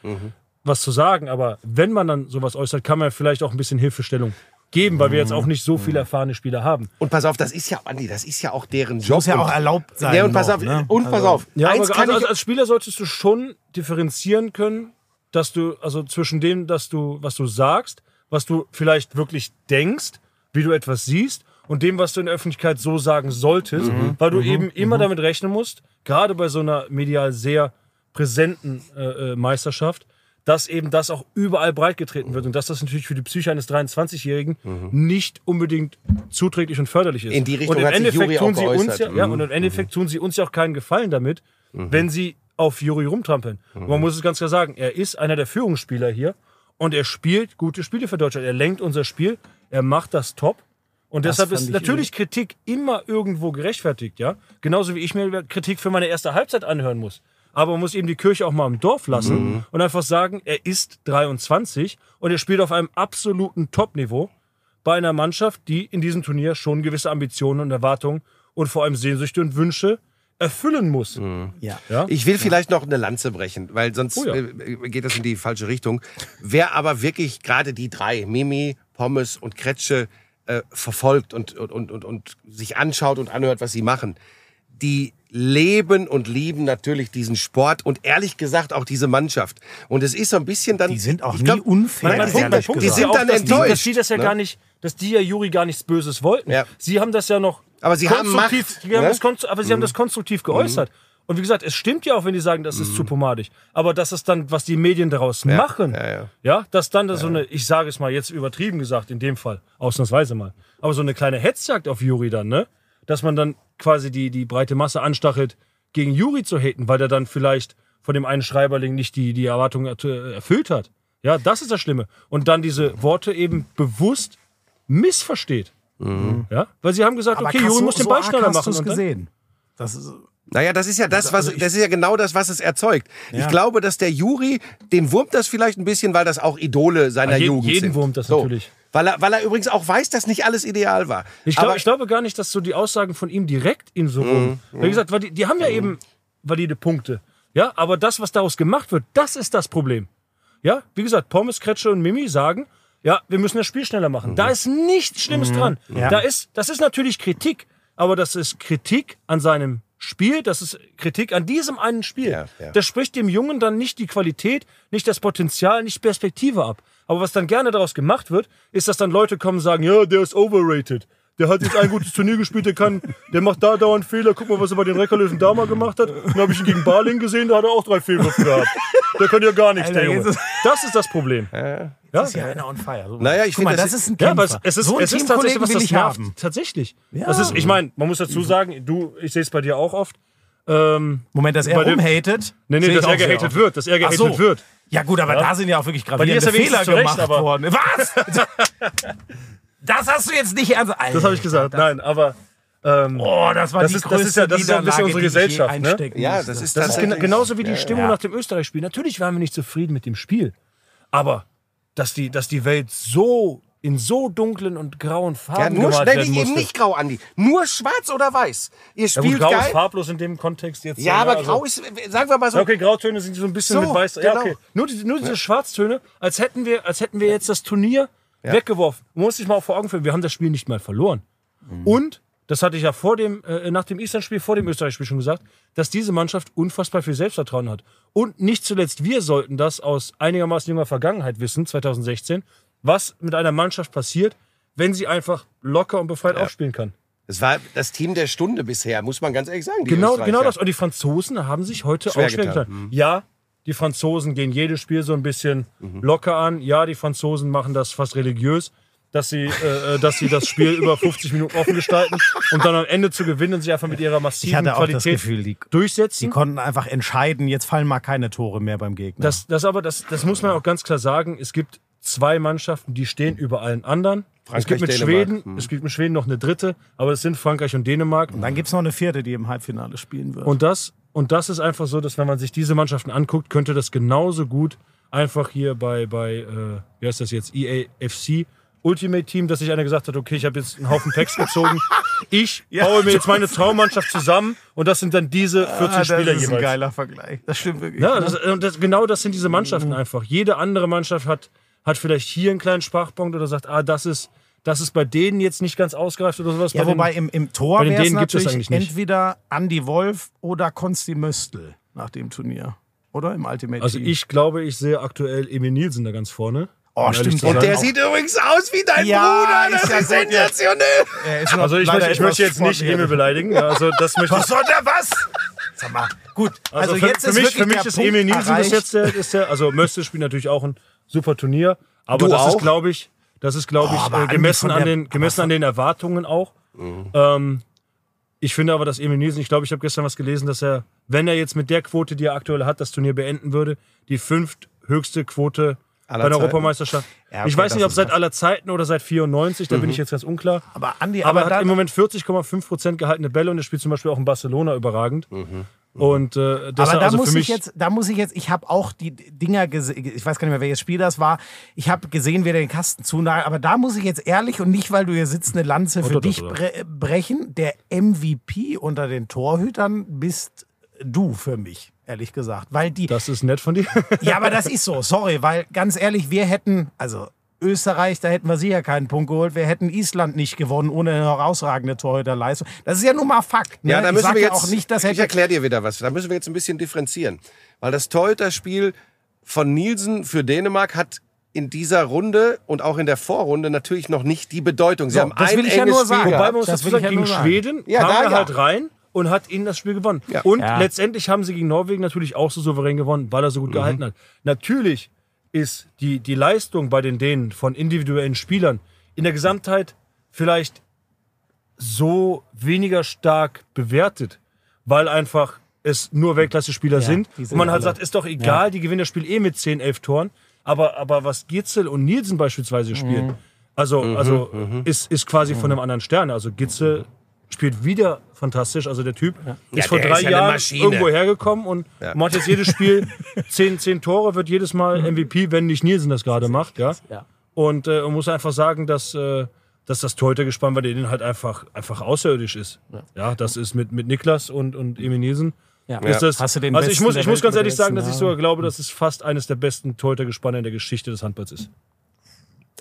was zu sagen. Aber wenn man dann sowas äußert, kann man vielleicht auch ein bisschen Hilfestellung geben, weil wir jetzt auch nicht so viele erfahrene Spieler haben. Und pass auf, das ist ja, Andi, das ist ja auch deren Job. Muss ja Und- auch erlaubt sein. Ja, und pass noch, auf, ne? und pass Also- auf. Ja, Eins aber kann also, ich, als Spieler solltest du schon differenzieren können, dass du, also zwischen dem, dass du, was du sagst, was du vielleicht wirklich denkst, wie du etwas siehst, und dem, was du in der Öffentlichkeit so sagen solltest, weil du eben immer damit rechnen musst, gerade bei so einer medial sehr präsenten äh, äh, Meisterschaft, dass eben das auch überall breitgetreten wird und dass das natürlich für die Psyche eines 23-Jährigen nicht unbedingt zuträglich und förderlich ist. In die Richtung und im hat sich Endeffekt Juri tun sie uns ja, ja, Mhm. und im Endeffekt tun sie uns ja auch keinen Gefallen damit, wenn sie auf Juri rumtrampeln. Und Man muss es ganz klar sagen, er ist einer der Führungsspieler hier und er spielt gute Spiele für Deutschland. Er lenkt unser Spiel, er macht das top. Und Das deshalb ist ich natürlich Kritik immer irgendwo gerechtfertigt, ja. Genauso wie ich mir Kritik für meine erste Halbzeit anhören muss. Aber man muss eben die Kirche auch mal im Dorf lassen und einfach sagen, er ist 23 und er spielt auf einem absoluten Top-Niveau bei einer Mannschaft, die in diesem Turnier schon gewisse Ambitionen und Erwartungen und vor allem Sehnsüchte und Wünsche erfüllen muss. Ja. Ja? Ich will vielleicht noch eine Lanze brechen, weil sonst Oh ja. äh, geht das in die falsche Richtung. Wer aber wirklich gerade die drei, Mimi, Pommes und Kretsche, äh, verfolgt und, und, und, und, sich anschaut und anhört, was sie machen, die leben und lieben natürlich diesen Sport und ehrlich gesagt auch diese Mannschaft. Und es ist so ein bisschen dann. Die sind auch nie unfair, Mein, mein Punkt, mein ehrlich Punkt Die sind dann dass die, enttäuscht, dass die das ja ne? gar nicht, dass die ja Juri gar nichts Böses wollten. Ja. Sie haben das ja noch Aber sie haben Macht, sie haben ne? das aber sie haben das konstruktiv geäußert. Und wie gesagt, es stimmt ja auch, wenn die sagen, das ist zu pomadig. Aber das ist dann, was die Medien daraus machen. ja, ja. dass dann so eine, ich sage es mal jetzt übertrieben gesagt, in dem Fall, ausnahmsweise mal, aber so eine kleine Hetzjagd auf Juri dann, ne? Dass man dann quasi die, die breite Masse anstachelt, gegen Juri zu haten, weil der dann vielleicht von dem einen Schreiberling nicht die, die Erwartungen er- erfüllt hat. Ja, das ist das Schlimme. Und dann diese Worte eben bewusst missversteht. Ja? Weil sie haben gesagt, Aber okay, Juri muss den so Ball arg schneller hast machen. du's Und gesehen. Das ist, Naja, das ist ja das, was, Also ich- das ist ja genau das, was es erzeugt. Ich glaube, dass der Juri, den wurmt das vielleicht ein bisschen, weil das auch Idole seiner Ja, je- Jugend jeden sind. wurmt das natürlich. Weil er, weil er übrigens auch weiß, dass nicht alles ideal war. Ich, glaub, ich glaube gar nicht, dass so die Aussagen von ihm direkt ihn so rum. Wie gesagt, weil die, die haben ja eben valide Punkte. Ja, aber das, was daraus gemacht wird, das ist das Problem. Ja, wie gesagt, Pommes, Kretsche und Mimi sagen, ja, wir müssen das Spiel schneller machen. Da ist nichts Schlimmes dran. Ja. Da ist, das ist natürlich Kritik, aber das ist Kritik an seinem Spiel, das ist Kritik an diesem einen Spiel. Ja, ja. Das spricht dem Jungen dann nicht die Qualität, nicht das Potenzial, nicht Perspektive ab. Aber was dann gerne daraus gemacht wird, ist, dass dann Leute kommen und sagen, ja, der ist overrated. Der hat jetzt ein gutes Turnier gespielt, der kann, der macht da dauernd Fehler. Guck mal, was er bei den Reckerlöwen da mal gemacht hat. Dann habe ich ihn gegen Barling gesehen, da hat er auch drei Fehlwürfe gehabt. Der kann ja gar nichts, Alter, der Junge. Das ist das Problem. Ja, das ist ja einer on fire. So. Naja, ich finde, das das ist ein Ja, Kämpfer. aber es, ist, so es ist tatsächlich was das ich nervt. haben. Tatsächlich. Ja. Das ist, ich meine, man muss dazu sagen, du, ich sehe es bei dir auch oft. Ähm, Moment, dass er rumhatet. nee, nee, dass er gehatet wird, dass er gehatet so. wird. Ja gut, aber Ja. da sind ja auch wirklich dir ist gravierende er wenigstens Fehler zu Recht, gemacht aber- worden. Was? das hast du jetzt nicht ernst. Das habe ich gesagt. Nein, aber ähm, Oh, das war Das die ist- das größte ist ja- das ist ja ein bisschen unsere Gesellschaft, ne? Ja, das ist Das ist gena genauso wie die Stimmung ja. nach dem Österreich-Spiel. Natürlich waren wir nicht zufrieden mit dem Spiel. Aber dass die, dass die Welt so in so dunklen und grauen Ja, Farben nur gemalt schnell werden eben musste. nicht grau, Andi. Nur schwarz oder weiß. Ihr Ja, spielt gut, grau ist geil. farblos in dem Kontext jetzt. Ja, aber also- grau ist, sagen wir mal so, Ja, okay, Grautöne sind so ein bisschen So, mit weiß. Ja, genau. okay. Nur, die, nur diese Schwarztöne, als hätten wir, als hätten wir jetzt das Turnier weggeworfen. Du musst dich mal vor Augen führen, wir haben das Spiel nicht mal verloren. Mhm. Und, das hatte ich ja vor dem, äh, nach dem Island-Spiel, vor dem Österreich-Spiel schon gesagt, dass diese Mannschaft unfassbar viel Selbstvertrauen hat. Und nicht zuletzt wir sollten das aus einigermaßen junger Vergangenheit wissen, 2016, was mit einer Mannschaft passiert, wenn sie einfach locker und befreit aufspielen kann. das war das Team der Stunde bisher, muss man ganz ehrlich sagen. Genau, genau das. Und die Franzosen haben sich heute auch schwer getan. getan. Ja, die Franzosen gehen jedes Spiel so ein bisschen Mhm. locker an. Ja, die Franzosen machen das fast religiös, dass sie, äh, äh, dass sie das Spiel über 50 Minuten offen gestalten und dann am Ende zu gewinnen und sich einfach mit ihrer Ich massiven hatte auch das Qualität Gefühl, die, die durchsetzen. konnten einfach entscheiden, jetzt fallen mal keine Tore mehr beim Gegner. Das, das aber, das, das muss man auch ganz klar sagen. Es gibt zwei Mannschaften, die stehen über allen anderen. es gibt mit Frankreich, Dänemark. Schweden, es gibt mit Schweden noch eine dritte, aber es sind Frankreich und Dänemark. Und dann gibt es noch eine vierte, die im Halbfinale spielen wird. Und das, und das ist einfach so, dass wenn man sich diese Mannschaften anguckt, könnte das genauso gut einfach hier bei, bei äh, wie heißt das jetzt, EAFC Ultimate Team, dass sich einer gesagt hat, okay, ich habe jetzt einen Haufen Packs gezogen. Ich baue mir jetzt meine Traummannschaft zusammen und das sind dann diese 14 ah, das Spieler ist ein jeweils. geiler Vergleich. Das stimmt wirklich. Ja, ne? das, das, genau das sind diese Mannschaften einfach. Jede andere Mannschaft hat, hat vielleicht hier einen kleinen Sprachpunkt oder sagt, ah, das ist, das ist bei denen jetzt nicht ganz ausgereift oder sowas. Ja, bei den- wobei im, im Tor bei den wäre es es natürlich eigentlich nicht. entweder Andy Wolf oder Konsti Möstl nach dem Turnier. Oder im Ultimate also Team. ich glaube, ich sehe aktuell Emil Nielsen da ganz vorne. Oh, stimmt. Und. Der sieht übrigens aus wie dein Ja, Bruder. ist Das ja ist ja. sensationell. Er ist Also ich möchte, ich möchte jetzt nicht. Emil beleidigen. Also das möchte Was soll der was? Sag mal, gut. Also, Also, für, jetzt für ist mich, wirklich für mich der ist Punkt Emil Nielsen erreicht. bis jetzt der, ist der. Also Möste spielt natürlich auch ein super Turnier, aber Du das auch? ist, glaube ich, das ist, glaube ich, Oh, äh, Andi, gemessen an den gemessen an den Erwartungen auch. Ähm, ich finde aber, dass Emil Nielsen, ich glaube, ich habe gestern was gelesen, dass er, wenn er jetzt mit der Quote, die er aktuell hat, das Turnier beenden würde, die fünfthöchste Quote Aller bei der Zeiten? Europameisterschaft. Ja, okay, ich weiß nicht, ob seit aller Zeiten oder seit 94, da bin ich jetzt ganz unklar. Aber Andi, Aber aber, er hat im Moment 40,5 Prozent gehaltene Bälle und er spielt zum Beispiel auch in Barcelona überragend. Und äh, deshalb, aber da also muss ich jetzt, da muss ich jetzt, ich habe auch die Dinger gesehen, ich weiß gar nicht mehr, welches Spiel das war. Ich habe gesehen, wer den Kasten zunagelt, aber da muss ich jetzt ehrlich und nicht, weil du hier sitzt, eine Lanze für doch, dich doch. bre brechen. Der MVP unter den Torhütern bist du für mich, ehrlich gesagt. Weil die, das ist nett von dir. ja, aber das ist so, sorry, weil ganz ehrlich, wir hätten, also Österreich, da hätten wir sicher keinen Punkt geholt. Wir hätten Island nicht gewonnen ohne eine herausragende Torhüterleistung. Das ist ja nun mal Fakt. Ne? Ja, da ich müssen wir ja jetzt, auch nicht, dass ich erkläre dir wieder was. Da müssen wir jetzt ein bisschen differenzieren. Weil das Torhüterspiel von Nielsen für Dänemark hat in dieser Runde und auch in der Vorrunde natürlich noch nicht die Bedeutung. Sie So, haben das ein will ich ja nur sagen. Wobei man muss Das dazu will ich sagen, ja gegen. Schweden Ja, kam da er ja. halt rein und hat ihnen das Spiel gewonnen. Ja. Und Ja. letztendlich haben sie gegen Norwegen natürlich auch so souverän gewonnen, weil er so gut gehalten hat. Natürlich ist die, die Leistung bei den Dänen von individuellen Spielern in der Gesamtheit vielleicht so weniger stark bewertet, weil einfach es nur Weltklasse-Spieler sind. die sind Und man halt alle- sagt, ist doch egal, die gewinnen das Spiel eh mit 10, 11 Toren. Aber, aber was Gitzel und Nielsen beispielsweise spielen, also, also ist, ist quasi von einem anderen Stern. Also Gitzel spielt wieder fantastisch. Also der Typ ist vor der drei ist ja Jahren irgendwo hergekommen und macht jetzt jedes Spiel 10, 10 Tore, wird jedes Mal MVP, wenn nicht Nielsen das gerade macht. Ja? Ja. Und äh, man muss einfach sagen, dass, äh, dass das Torhütergespann bei denen halt einfach, einfach außerirdisch ist. Ja. das ist mit, mit Niklas und, und Emil Nielsen. Ja. Ist das, Hast du den also ich muss, ich muss ganz ehrlich sagen, dass ich sogar glaube, dass es fast eines der besten Torhütergespanne in der Geschichte des Handballs ist.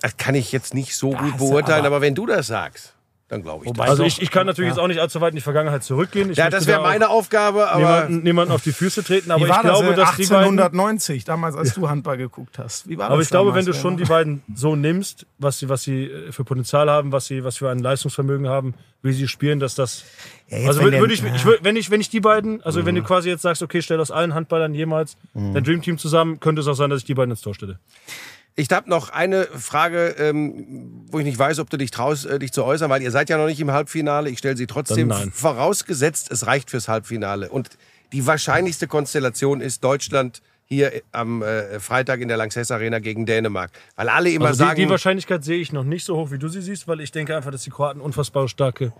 Das kann ich jetzt nicht so gut ist beurteilen, aber- aber, wenn du das sagst, dann glaube ich Wobei- das. Also ich, ich kann natürlich ja. jetzt auch nicht allzu weit in die Vergangenheit zurückgehen. Ich Ja, das wäre da meine Aufgabe, aber niemanden, niemanden auf die Füße treten, aber Wie war ich glaube, das, dass äh, die beiden 1890, damals als du Handball geguckt hast. Wie war Aber das ich glaube, wenn du schon die beiden so nimmst, was sie, was sie äh, für Potenzial haben, was sie, was für ein Leistungsvermögen haben, wie sie spielen, dass das. Ja, also wenn würd ich, ich würd, wenn ich, wenn ich die beiden, also Mhm. wenn du quasi jetzt sagst, okay, stell aus allen Handballern jemals dein Dreamteam zusammen, könnte es auch sein, dass ich die beiden ins Tor stelle. Ich habe noch eine Frage, ähm, wo ich nicht weiß, ob du dich traust, äh, dich zu äußern, weil ihr seid ja noch nicht im Halbfinale. Ich stelle sie trotzdem vorausgesetzt, es reicht fürs Halbfinale. Und die wahrscheinlichste Konstellation ist Deutschland hier am äh, Freitag in der Lanxess Arena gegen Dänemark. Weil alle immer Also die, sagen, die Wahrscheinlichkeit sehe ich noch nicht so hoch, wie du sie siehst, weil ich denke einfach, dass die Kroaten unfassbar starke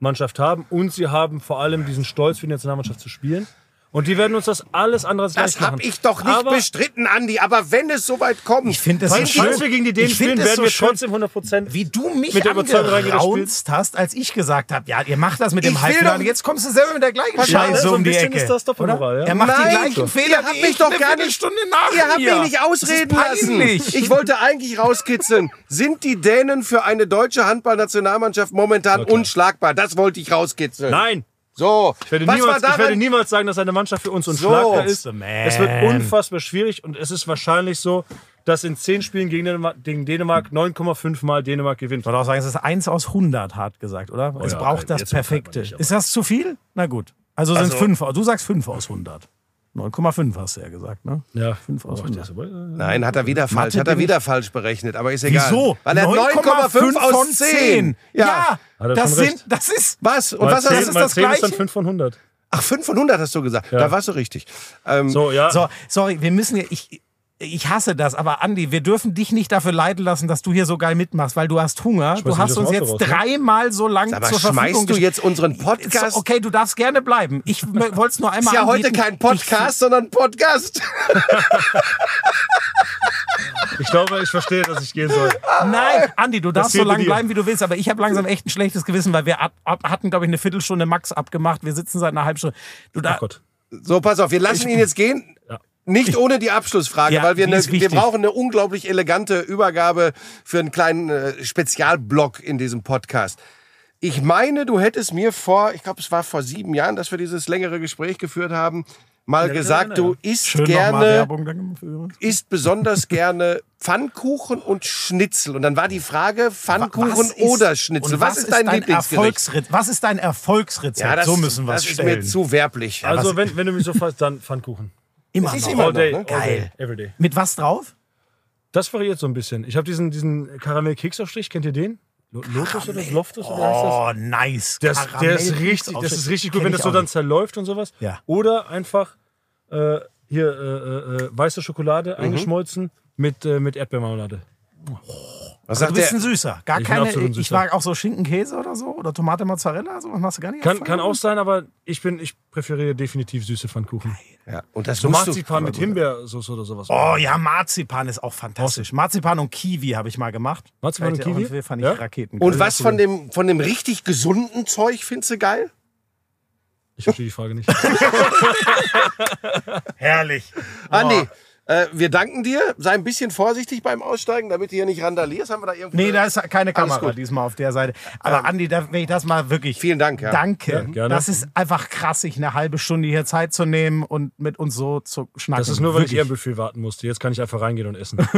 Mannschaft haben und sie haben vor allem diesen Stolz für die Nationalmannschaft zu spielen. Und die werden uns das alles andere als Das habe ich doch nicht Aber bestritten, Andi. Aber wenn es soweit kommt, Ich finde das Falls, so schön. falls wir gegen die Dänen spielen, werden so wir trotzdem 100 Prozent. Wie du mich Mit der angeraunzt hast, als ich gesagt habe, ja, ihr macht das mit dem Ich will Halbfinale. doch- Jetzt kommst du selber mit der gleichen Scheiße so um die Ecke. ist das Doppelmoral, ja? Er macht die Nein, gleichen Fehler ihr habt mich ich doch gar nicht- Viertelstunde nach Ihr habt mich nicht ausreden lassen. Ich wollte eigentlich rauskitzeln. Sind die Dänen für eine deutsche Handballnationalmannschaft momentan unschlagbar? Das wollte ich rauskitzeln. Nein! So, Ich werde, was niemals, ich werde niemals sagen, dass eine Mannschaft für uns unschlagbar So. ist. Man. Es wird unfassbar schwierig und es ist wahrscheinlich so, dass in 10 Spielen gegen Dänemark, gegen Dänemark 9,5 Mal Dänemark gewinnt. Ich würde auch sagen, es ist 1 aus 100, hart gesagt, oder? es ja, braucht das Perfekte. nicht, ist das zu viel? Na gut. Also sind es Also- 5. Du sagst 5 aus 100. 9,5 hast du ja gesagt, ne? Ja, 5 aus 100. Nein, hat er wieder falsch. Mathe Hat er wieder falsch berechnet, aber ist egal. Wieso? Weil er 9,5 aus 10. Ja, Ja. Hat er das sind, das ist. Was? Und Mal was 10, hast du? ist mal das 10 ist dann Gleiche? 5 von 100. Ach, 500 hast du gesagt. Da warst du richtig. Ähm, So, ja. So, sorry, wir müssen ja. Ich, ich hasse das, aber Andi, wir dürfen dich nicht dafür leiden lassen, dass du hier so geil mitmachst, weil du hast Hunger. Du hast uns jetzt raus, ne? dreimal so lang aber zur Verfügung schmeißt du gestellt. jetzt unseren Podcast? Okay, du darfst gerne bleiben. Ich wollte es nur einmal Ist ja heute anbieten. kein Podcast, sondern Podcast. Ich glaube, ich verstehe, dass ich gehen soll. Ich, nein, Andi, du darfst so lange bleiben, wie du willst, aber ich habe langsam echt ein schlechtes Gewissen, weil wir ab, ab, hatten, glaube ich, eine Viertelstunde Max abgemacht. Wir sitzen seit einer halben Stunde. Du da, Ach Gott. So, pass auf, wir lassen ihn jetzt gehen. Ja. Nicht ohne die Abschlussfrage, Ja, weil wir, ne, ist wir brauchen eine unglaublich elegante Übergabe für einen kleinen äh, Spezialblock in diesem Podcast. Ich meine, du hättest mir vor, ich glaube, es war vor sieben Jahren, dass wir dieses längere Gespräch geführt haben, mal gesagt, du isst schön gerne, isst besonders gerne Pfannkuchen und Schnitzel. Und dann war die Frage, Pfannkuchen Was ist- oder Schnitzel. und Was, ist dein, Lieblingsgericht? Erfolgsrezt- Was ist dein Erfolgsrezept? so müssen wir das es ist stellen. mir zu werblich. Also, wenn, wenn du mich so fragst, dann Pfannkuchen. Immer Das ist noch. immer All day, noch, all ne? day, Geil. every day. Mit was drauf? Das variiert so ein bisschen. Ich habe diesen, diesen Karamell-Keksaufstrich, kennt ihr den? Lo- Lotus oder Loftus oder heißt das? Oh, nice. Der ist, der ist richtig, das ist richtig gut, wenn das so dann nicht. zerläuft und sowas. Ja. Oder einfach äh, hier äh, äh, äh, weiße Schokolade Mhm. eingeschmolzen mit, äh, mit Erdbeermarmelade. Was Du sagt bist der? ein Süßer. Gar Ich keine. ein Ich Süßer. mag auch so Schinkenkäse oder so oder Tomate Mozzarella. So was machst du gar nicht. Kann, kann auch sein, aber ich bin, ich präferiere definitiv süße Pfannkuchen. Ja, und das So du- Marzipan mit Himbeersoße oder sowas. Oh ja, Marzipan ist auch fantastisch. Marzipan und Kiwi habe ich mal gemacht. Marzipan und Fällt Kiwi? Fand ich Ja? Raketen. Und was von dem, von dem richtig gesunden Zeug findest du geil? Ich verstehe die Frage nicht. Herrlich. Andi, äh, wir danken dir. Sei ein bisschen vorsichtig beim Aussteigen, damit du hier nicht randalierst. Haben wir da irgendwo. Nee, da ist keine Kamera diesmal auf der Seite. Aber Andi, da, wenn ich das mal wirklich. Vielen Dank, ja. Danke. gerne. Das ist einfach krass, sich eine halbe Stunde hier Zeit zu nehmen und mit uns so zu schnacken. Das ist nur, weil ich Wirklich. eher im Buffet warten musste. Jetzt kann ich einfach reingehen und essen.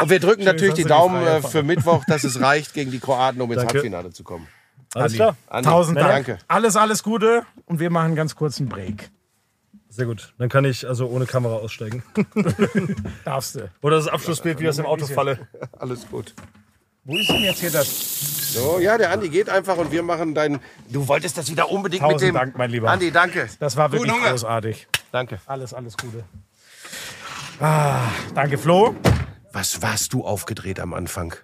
Und wir drücken natürlich hast die die Daumen freie äh, für Mittwoch, dass es reicht gegen die Kroaten, um ins Danke. Halbfinale zu kommen. Alles klar. Andi, Tausend Dank. Danke. Alles, alles Gute und wir machen einen ganz kurzen Break. Sehr gut. Dann kann ich also ohne Kamera aussteigen. Darfst du. Oder das Abschlussbild, wie aus dem Auto falle. Alles gut. Wo ist denn jetzt hier das? So, ja, der Andi geht einfach und wir machen dein. Du wolltest das wieder unbedingt mit Tausend dem. Dank, mein Lieber. Andi, danke. Das war wirklich Guten Hunger. großartig. Danke. Alles, alles Gute. Ah, danke, Flo. Was warst du aufgedreht am Anfang?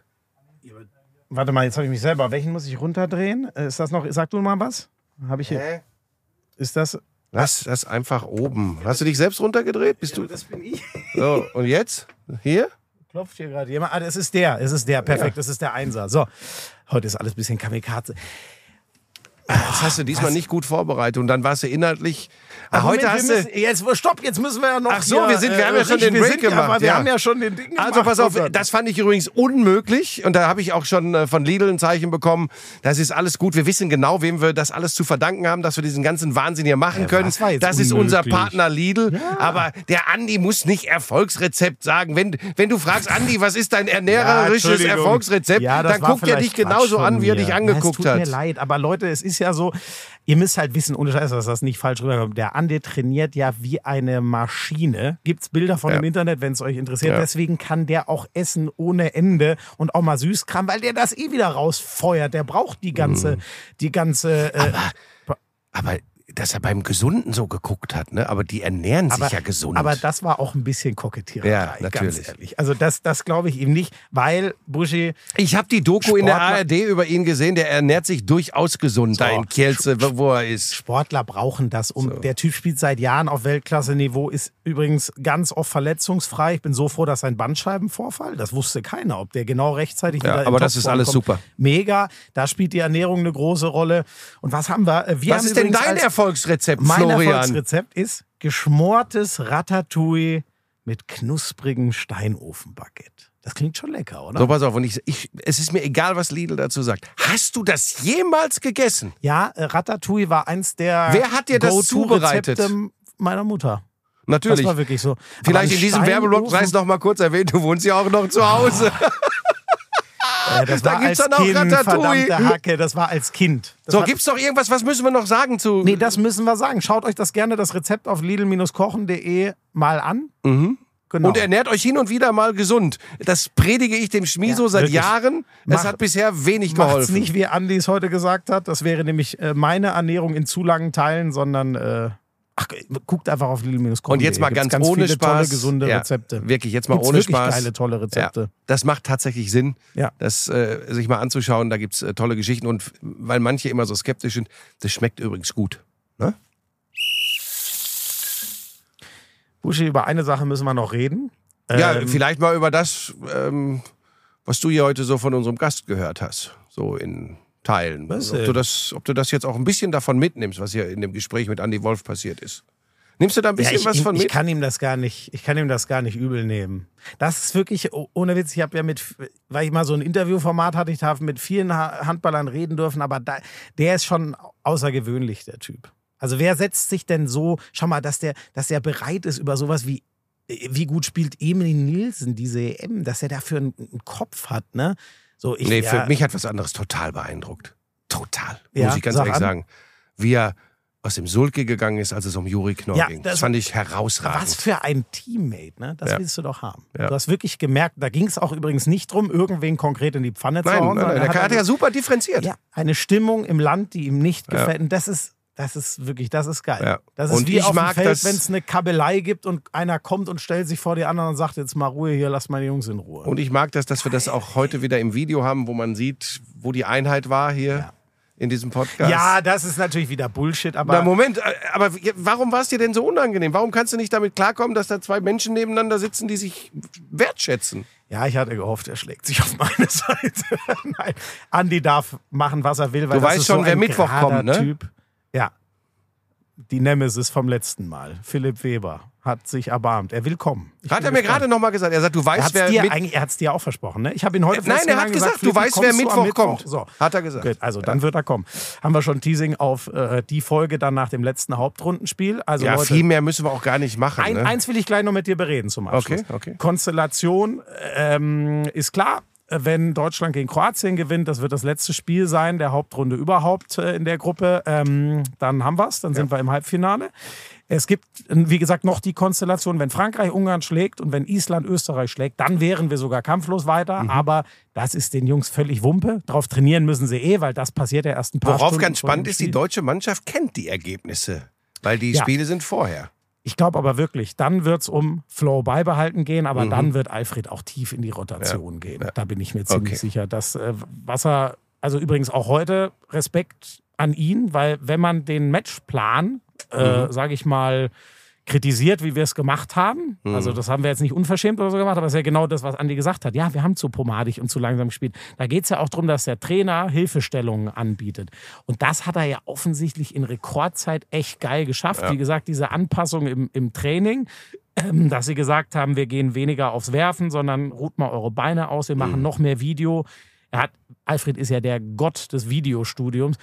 Warte mal, jetzt habe ich mich selber. Welchen muss ich runterdrehen? Äh, Ist das noch? Sag du mal was. Habe ich hier? Hä? Ist das? Lass das einfach oben. Hast du dich selbst runtergedreht? Bist du. Das bin ich. So, und jetzt? Hier? Klopft hier gerade jemand? Ah, es ist der. Es ist der. Perfekt. Das ist der Einser. So. Heute ist alles ein bisschen Kamikaze. Das hast du diesmal nicht gut vorbereitet und dann warst du inhaltlich. Moment, heute hast wir du. müssen, jetzt, stopp, jetzt müssen wir ja noch. Ach so, hier, wir sind- wir äh, haben ja schon den Break ja- gemacht, aber Wir ja. haben ja schon den Ding Also gemacht. pass auf, das fand ich übrigens unmöglich und da habe ich auch schon äh, von Lidl ein Zeichen bekommen. Das ist alles gut. Wir wissen genau, wem wir das alles zu verdanken haben, dass wir diesen ganzen Wahnsinn hier machen können. was war jetzt das ist unser? Partner Lidl. Aber der Andi muss nicht Erfolgsrezept sagen. Wenn, wenn du fragst, Andi, was ist dein ernährerisches. Erfolgsrezept, Ja, das dann guckt er dich genauso an, wie er dich Ja, angeguckt es tut hat. mir leid, aber Leute, es ist ja so, ihr müsst halt wissen, ohne Scheiß, dass das nicht falsch rüberkommt. Der Andi trainiert ja wie eine Maschine. Gibt's Bilder von Ja. im Internet, wenn es euch interessiert. Ja. Deswegen kann der auch essen ohne Ende und auch mal Süßkram, weil der das eh wieder rausfeuert. Der braucht die ganze, Mhm. die ganze. Äh, Aber dass er beim Gesunden so geguckt hat, ne? Aber die ernähren sich ja gesund. Aber das war auch ein bisschen Kokettiererei, Ja, natürlich. ganz ehrlich. Also das, das glaube ich ihm nicht, weil Buschi, ich habe die Doku in der Sportler- ARD über ihn gesehen, der ernährt sich durchaus gesund da in Kielce, wo er ist. Sportler brauchen das. Um, Der Typ spielt seit Jahren auf Weltklasse-Niveau, ist übrigens ganz oft verletzungsfrei. Ich bin so froh, dass sein Bandscheibenvorfall, das wusste keiner, ob der genau rechtzeitig Ja, wieder aber das ist alles kommt. super. Mega, da spielt die Ernährung eine große Rolle. Und was haben wir? Äh, Wir Was ist denn dein als- Erfolgsrezept, Mein Florian? Erfolgsrezept ist geschmortes Ratatouille mit knusprigem Steinofenbaguette. Das klingt schon lecker, oder? So, pass auf, und ich, ich, es ist mir egal, was Lidl dazu sagt. Hast du das jemals gegessen? Ja, äh, Ratatouille war eins der Wer hat dir das zubereitet? meiner Mutter. Natürlich. Das war wirklich so. Vielleicht in diesem Werbeblock, sei es noch mal kurz erwähnt, du wohnst ja auch noch zu Hause. Äh, das Da war gibt's als dann auch Kind, Ratatouille. verdammte Hacke, das war als Kind. Das So, war, gibt's doch irgendwas, was müssen wir noch sagen zu. Nee, das müssen wir sagen. Schaut euch das gerne, das Rezept auf lidl-kochen.de mal an. Genau. Und ernährt euch hin und wieder mal gesund. Das predige ich dem Schmiso Ja, seit wirklich. Jahren. Es Mach- hat bisher wenig Macht's geholfen. nicht, wie Andi es heute gesagt hat. Das wäre nämlich äh, meine Ernährung in zu langen Teilen, sondern äh, ach, guckt einfach auf lidl-kochen.de. Und jetzt mal ganz, ganz ohne viele Spaß. tolle, gesunde ja, Rezepte. Wirklich, jetzt mal Gibt's ohne wirklich Spaß. geile, tolle Rezepte. Ja, das macht tatsächlich Sinn, Ja. das äh, sich mal anzuschauen. Da gibt's äh, tolle Geschichten. Und weil manche immer so skeptisch sind, das schmeckt übrigens gut. Ne? Buschi, über eine Sache müssen wir noch reden. Ja, Ähm, vielleicht mal über das, ähm, was du hier heute so von unserem Gast gehört hast. So in Teilen. Was ob, du das, ob du das jetzt auch ein bisschen davon mitnimmst, was hier in dem Gespräch mit Andy Wolf passiert ist. Nimmst du da ein Ja, bisschen ich, was von ich mit? kann ihm das gar nicht, ich kann ihm das gar nicht übel nehmen. Das ist wirklich, oh- ohne Witz, ich habe ja mit, weil ich mal so ein Interviewformat hatte, ich darf mit vielen Ha- Handballern reden dürfen, aber da, der ist schon außergewöhnlich, der Typ. Also wer setzt sich denn so, schau mal, dass der, dass der bereit ist über sowas wie, wie gut spielt Emil Nielsen diese EM, dass er dafür einen Kopf hat, ne? So, ich, nee, ja, für mich hat was anderes total beeindruckt. Total, Ja, muss ich ganz ehrlich an. sagen. Wie er aus dem Sulke gegangen ist, als es um Juri Knorr Ja, ging. Das, das- fand ich herausragend. Was für ein Teammate, ne? Das Ja. willst du doch haben. Ja. Du hast wirklich gemerkt, da ging es auch übrigens nicht drum, irgendwen konkret in die Pfanne zu hauen. nein, sondern nein, der er hat ja super differenziert. ja, eine Stimmung im Land, die ihm nicht gefällt. Und das ist, das ist wirklich, das ist geil. Ja. Das ist Und wie ich auf dem mag Feld, das- wenn es eine Kabelei gibt und einer kommt und stellt sich vor die anderen und sagt, jetzt mal Ruhe hier, lass meine Jungs in Ruhe. Und ich mag das, dass wir das auch heute wieder im Video haben, wo man sieht, wo die Einheit war hier in diesem Podcast. ja, das ist natürlich wieder Bullshit, aber Na, Moment, äh, aber warum war es dir denn so unangenehm? Warum kannst du nicht damit klarkommen, dass da zwei Menschen nebeneinander sitzen, die sich wertschätzen? ja, ich hatte gehofft, er schlägt sich auf meine Seite. Nein, Andi darf machen, was er will, weil Du das weißt ist schon, so wer ein Mittwoch gerader kommt, ne? Typ. Ja. Die Nemesis vom letzten Mal, Philipp Weber, hat sich erbarmt. Er will kommen. Ich Hat er mir gerade noch mal gesagt. Er sagt, du weißt, wer dir, er hat es dir auch versprochen, ne? Ich habe ihn heute Nein, er hat und gesagt, du weißt, wer am Mittwoch kommt. So. Hat er gesagt. Gut, also dann wird er kommen. Haben wir schon Teasing auf äh, die Folge dann nach dem letzten Hauptrundenspiel. Also Ja, Leute, viel mehr müssen wir auch gar nicht machen. ein, ne? eins will ich gleich noch mit dir bereden zum Abschluss. Okay, okay. Konstellation ähm, ist klar. Wenn Deutschland gegen Kroatien gewinnt, das wird das letzte Spiel sein, der Hauptrunde überhaupt äh, in der Gruppe, ähm, dann haben wir es, dann sind wir im Halbfinale. Es gibt, wie gesagt, noch die Konstellation, wenn Frankreich Ungarn schlägt und wenn Island Österreich schlägt, dann wären wir sogar kampflos weiter. Mhm. Aber das ist den Jungs völlig Wumpe. Darauf trainieren müssen sie eh, weil das passiert ja erst ein paar Worauf Stunden ganz spannend ist, die deutsche Mannschaft kennt die Ergebnisse. Weil die Ja. Spiele sind vorher. Ich glaube aber wirklich, dann wird es um Flow beibehalten gehen, aber dann wird Alfred auch tief in die Rotation gehen. Da bin ich mir ziemlich Okay. sicher, dass äh, was er, also übrigens auch heute Respekt an ihn, weil wenn man den Matchplan, äh, sage ich mal, kritisiert, wie wir es gemacht haben. Also das haben wir jetzt nicht unverschämt oder so gemacht, aber es ist ja genau das, was Andi gesagt hat. Ja, wir haben zu pomadig und zu langsam gespielt. Da geht es ja auch darum, dass der Trainer Hilfestellungen anbietet. Und das hat er ja offensichtlich in Rekordzeit echt geil geschafft. Wie gesagt, diese Anpassung im, im Training, ähm, dass sie gesagt haben, wir gehen weniger aufs Werfen, sondern ruht mal eure Beine aus, wir machen noch mehr Video. Er hat, Alfred ist ja der Gott des Videostudiums.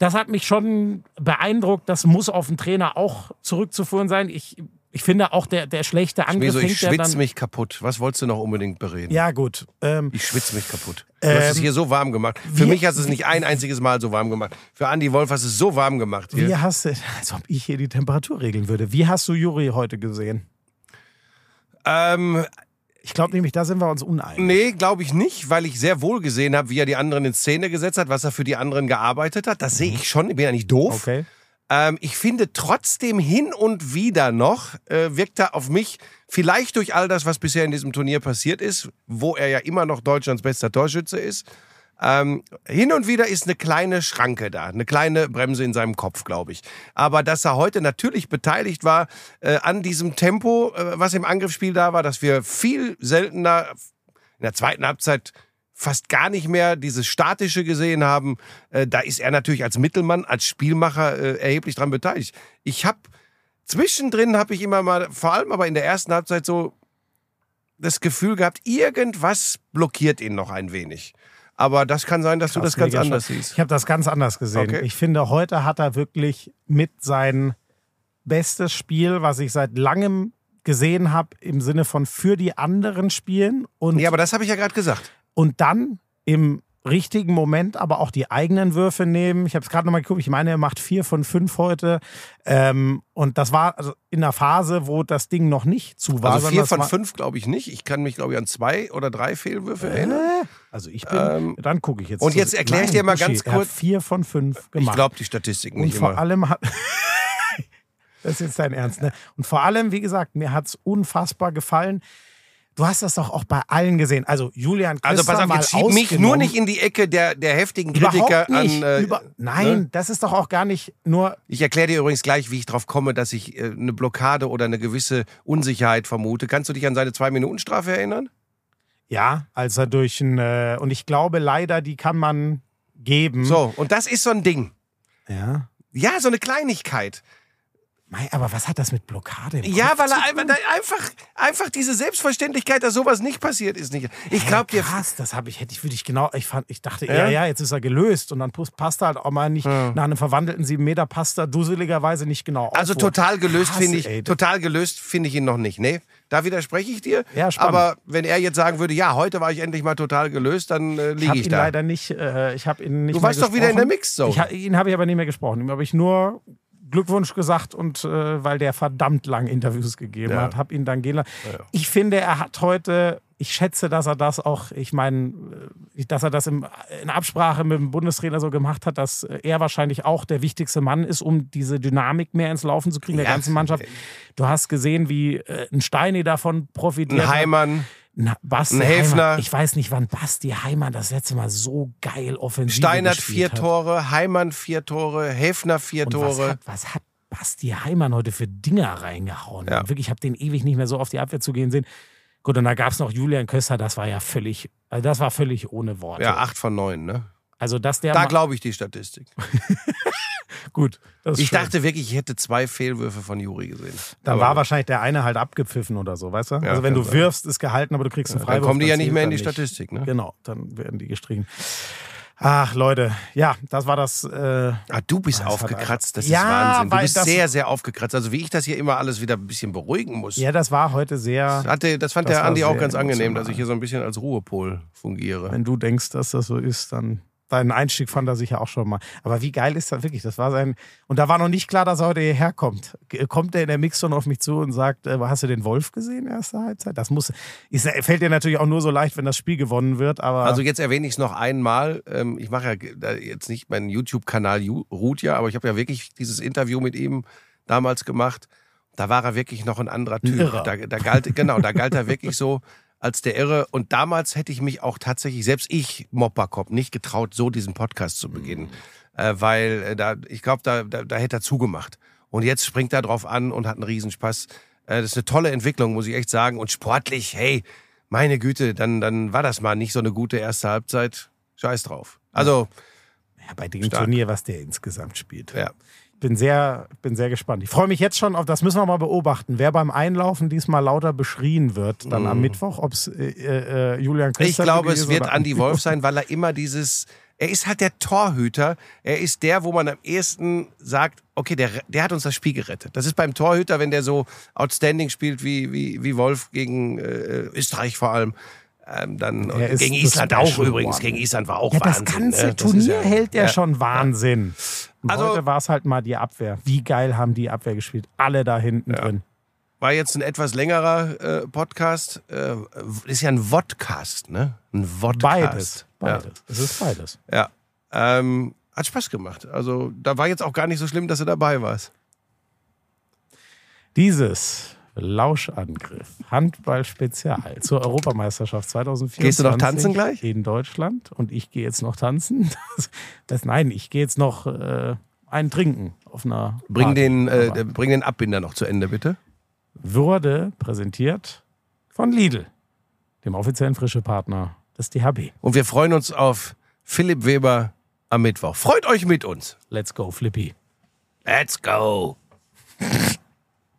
Das hat mich schon beeindruckt. Das muss auf den Trainer auch zurückzuführen sein. Ich, ich finde auch der, der schlechte Angriff Wieso, ich schwitze mich kaputt. Was wolltest du noch unbedingt bereden? Ja, gut. Ähm, Ich schwitze mich kaputt. Du hast es Ähm, hier so warm gemacht. Für wie- mich hast du es nicht ein einziges Mal so warm gemacht. Für Andy Wolf hast du es so warm gemacht. Hier. wie hast du, als ob ich hier die Temperatur regeln würde. Wie hast du Juri heute gesehen? Ähm, Ich glaube nämlich, da sind wir uns uneinig. nee, glaube ich nicht, weil ich sehr wohl gesehen habe, wie er die anderen in Szene gesetzt hat, was er für die anderen gearbeitet hat. Das sehe ich schon. Ich bin ja nicht doof. Okay. Ähm, ich finde trotzdem hin und wieder noch, äh, wirkt er auf mich, vielleicht durch all das, was bisher in diesem Turnier passiert ist, wo er ja immer noch Deutschlands bester Torschütze ist, ähm, hin und wieder ist eine kleine Schranke da, eine kleine Bremse in seinem Kopf, glaube ich. Aber dass er heute natürlich beteiligt war äh, an diesem Tempo, äh, was im Angriffsspiel da war, dass wir viel seltener in der zweiten Halbzeit fast gar nicht mehr dieses Statische gesehen haben, äh, da ist er natürlich als Mittelmann, als Spielmacher äh, erheblich dran beteiligt. Ich habe zwischendrin habe ich immer mal, vor allem aber in der ersten Halbzeit so das Gefühl gehabt, irgendwas blockiert ihn noch ein wenig. Aber das kann sein, dass du das ganz anders schon. siehst. Ich habe das ganz anders gesehen. Okay. Ich finde, heute hat er wirklich mit sein bestes Spiel, was ich seit langem gesehen habe, im Sinne von für die anderen spielen und, Ja, aber das habe ich ja gerade gesagt. und dann im richtigen Moment aber auch die eigenen Würfe nehmen. Ich habe es gerade nochmal geguckt, ich meine, er macht vier von fünf heute. Ähm, und das war also in einer Phase, wo das Ding noch nicht zu war. Also vier von fünf glaube ich nicht. Ich kann mich, glaube ich, an zwei oder drei Fehlwürfe erinnern. Also ich bin, dann gucke ich jetzt. und jetzt erkläre ich dir mal ganz kurz- vier von fünf Ich gemacht. glaube die Statistiken Und nicht vor immer. allem hat. das ist jetzt dein Ernst, ne? Und vor allem, wie gesagt, mir hat es unfassbar gefallen. Du hast das doch auch bei allen gesehen. Also Julian Also Christa pass auf, mal jetzt schieb mich nur nicht in die Ecke der, der heftigen Kritiker Überhaupt nicht. an. Äh, Über, nein, ne? das ist doch auch gar nicht nur. Ich erkläre dir übrigens gleich, wie ich drauf komme, dass ich äh, eine Blockade oder eine gewisse Unsicherheit vermute. Kannst du dich an seine Zwei-Minuten-Strafe erinnern? Ja, als er durch ein. Äh, und ich glaube leider, die kann man geben. So, und das ist so ein Ding. Ja. Ja, so eine Kleinigkeit. Mei, aber was hat das mit Blockade? Im Ja, Kopf weil zu er einfach, einfach, einfach diese Selbstverständlichkeit, dass sowas nicht passiert ist, nicht. Ich glaube dir. krass, das habe ich hätte ich würde ich genau ich fand ich dachte Ja? ja ja jetzt ist er gelöst und dann passt er halt auch mal nicht nach einem verwandelten 7 Meter passt er dusseligerweise nicht genau auf, Also total gelöst finde ich, ey. total gelöst finde ich ihn noch nicht. Nee, da widerspreche ich dir. Ja, spannend. Aber wenn er jetzt sagen würde, ja, heute war ich endlich mal total gelöst, dann äh, ich liege habe ich, ihn da. leider nicht äh, ich habe ihn nicht Du warst doch wieder in der gesprochen. Mixzone. Ich, ihn habe ich aber nicht mehr gesprochen ihm habe ich nur Glückwunsch gesagt und äh, weil der verdammt lang Interviews gegeben Ja. hat, habe ihn dann gehen lassen. Ich finde, er hat heute, ich schätze, dass er das auch, ich meine, äh, dass er das im, in Absprache mit dem Bundestrainer so gemacht hat, dass er wahrscheinlich auch der wichtigste Mann ist, um diese Dynamik mehr ins Laufen zu kriegen, der Ja. ganzen Mannschaft. Du hast gesehen, wie äh, ein Steini davon profitiert Ein. Heimann, Na, Basti Ein Häfner. Heimann. Ich weiß nicht, wann Basti Heimann das letzte Mal so geil offensiv Steinert vier hat. Tore, Heimann vier Tore, Häfner vier Und was Tore. hat, was hat Basti Heimann heute für Dinger reingehauen? Ja. Wirklich, ich habe den ewig nicht mehr so auf die Abwehr zu gehen sehen. Gut, und da gab es noch Julian Köster, das war ja völlig, also das war völlig ohne Worte. Ja, acht von neun, ne? Also, dass der Da glaube ich die Statistik. gut. Das ist Ich schön. dachte wirklich, ich hätte zwei Fehlwürfe von Juri gesehen. dann Aber war wahrscheinlich der eine halt abgepfiffen oder so, weißt du? also, wenn du wirfst, ist gehalten, aber du kriegst einen Dann Freiwurf. kommen die ja nicht mehr in die Statistik, ne? Genau, dann werden die gestrichen. Ach, Leute, ja, das war das. Äh, Ah, du bist Das hat aufgekratzt, das Ja, ist Wahnsinn. Du bist das- sehr, sehr aufgekratzt. Also wie ich das hier immer alles wieder ein bisschen beruhigen muss. ja, das war heute sehr. Hatte, das fand Das der Andi auch ganz angenehm, dass ich hier so ein bisschen als Ruhepol fungiere. Wenn du denkst, dass das so ist, dann deinen Einstieg fand er sicher auch schon mal. Aber wie geil ist das wirklich? Das war sein. Und da war noch nicht klar, dass er heute hierher kommt. Kommt er in der Mixzone auf mich zu und sagt, äh, hast du den Wolf gesehen, erste Halbzeit? Das muss, ist, fällt dir natürlich auch nur so leicht, wenn das Spiel gewonnen wird, aber. Also jetzt erwähne ich es noch einmal. Ähm, Ich mache ja jetzt nicht meinen YouTube-Kanal ruht ja, aber ich habe ja wirklich dieses Interview mit ihm damals gemacht. Da war er wirklich noch ein anderer Typ. Da, da galt, genau, da galt er wirklich so als der Irre. Und damals hätte ich mich auch tatsächlich, selbst ich, Mopperkopf, nicht getraut, so diesen Podcast zu beginnen. Äh, weil äh, da, ich glaube, da, da, da hätte er zugemacht. Und jetzt springt er drauf an und hat einen Riesenspaß. Äh, das ist eine tolle Entwicklung, muss ich echt sagen. Und sportlich, hey, meine Güte, dann, dann war das mal nicht so eine gute erste Halbzeit. Scheiß drauf. Also, ja, bei dem stark. Turnier, was der insgesamt spielt. ja. Bin sehr, bin sehr gespannt. Ich freue mich jetzt schon auf, das müssen wir mal beobachten, wer beim Einlaufen diesmal lauter beschrien wird, dann am Mittwoch, ob es äh, äh, Julian Mm. Ich glaube, es wird Andy Wolf sein, weil er immer dieses. Er ist halt der Torhüter. Er ist der, wo man am ehesten sagt, okay, der, der hat uns das Spiel gerettet. Das ist beim Torhüter, wenn der so outstanding spielt wie, wie, wie Wolf gegen äh, Österreich vor allem. Ähm, dann gegen Island auch übrigens. Gegen Island war auch Ja, das Wahnsinn. ganze ne? Das Turnier ja- hält ja. schon Wahnsinn. Und Also- heute war es halt mal die Abwehr. Wie geil haben die Abwehr gespielt? Alle da hinten drin. War jetzt ein etwas längerer äh, Podcast. Äh, ist ja ein Vodcast, ne? Ein Vodcast. Beides. Beides. Es ist beides. Ja. ja. Ähm, hat Spaß gemacht. Also da war jetzt auch gar nicht so schlimm, dass du dabei warst. Dieses Lauschangriff, Handball-Spezial zur Europameisterschaft 2024. Gehst du noch tanzen gleich? In Deutschland. Und ich gehe jetzt noch tanzen. Das, nein, ich gehe jetzt noch äh, einen trinken auf einer. Bring Party. den, äh, Aber bring den Abbinder noch zu Ende, bitte. Wurde präsentiert von Lidl, dem offiziellen frische Partner des DHB. Und wir freuen uns auf Philipp Weber am Mittwoch. Freut euch mit uns. Let's go, Flippy. Let's go.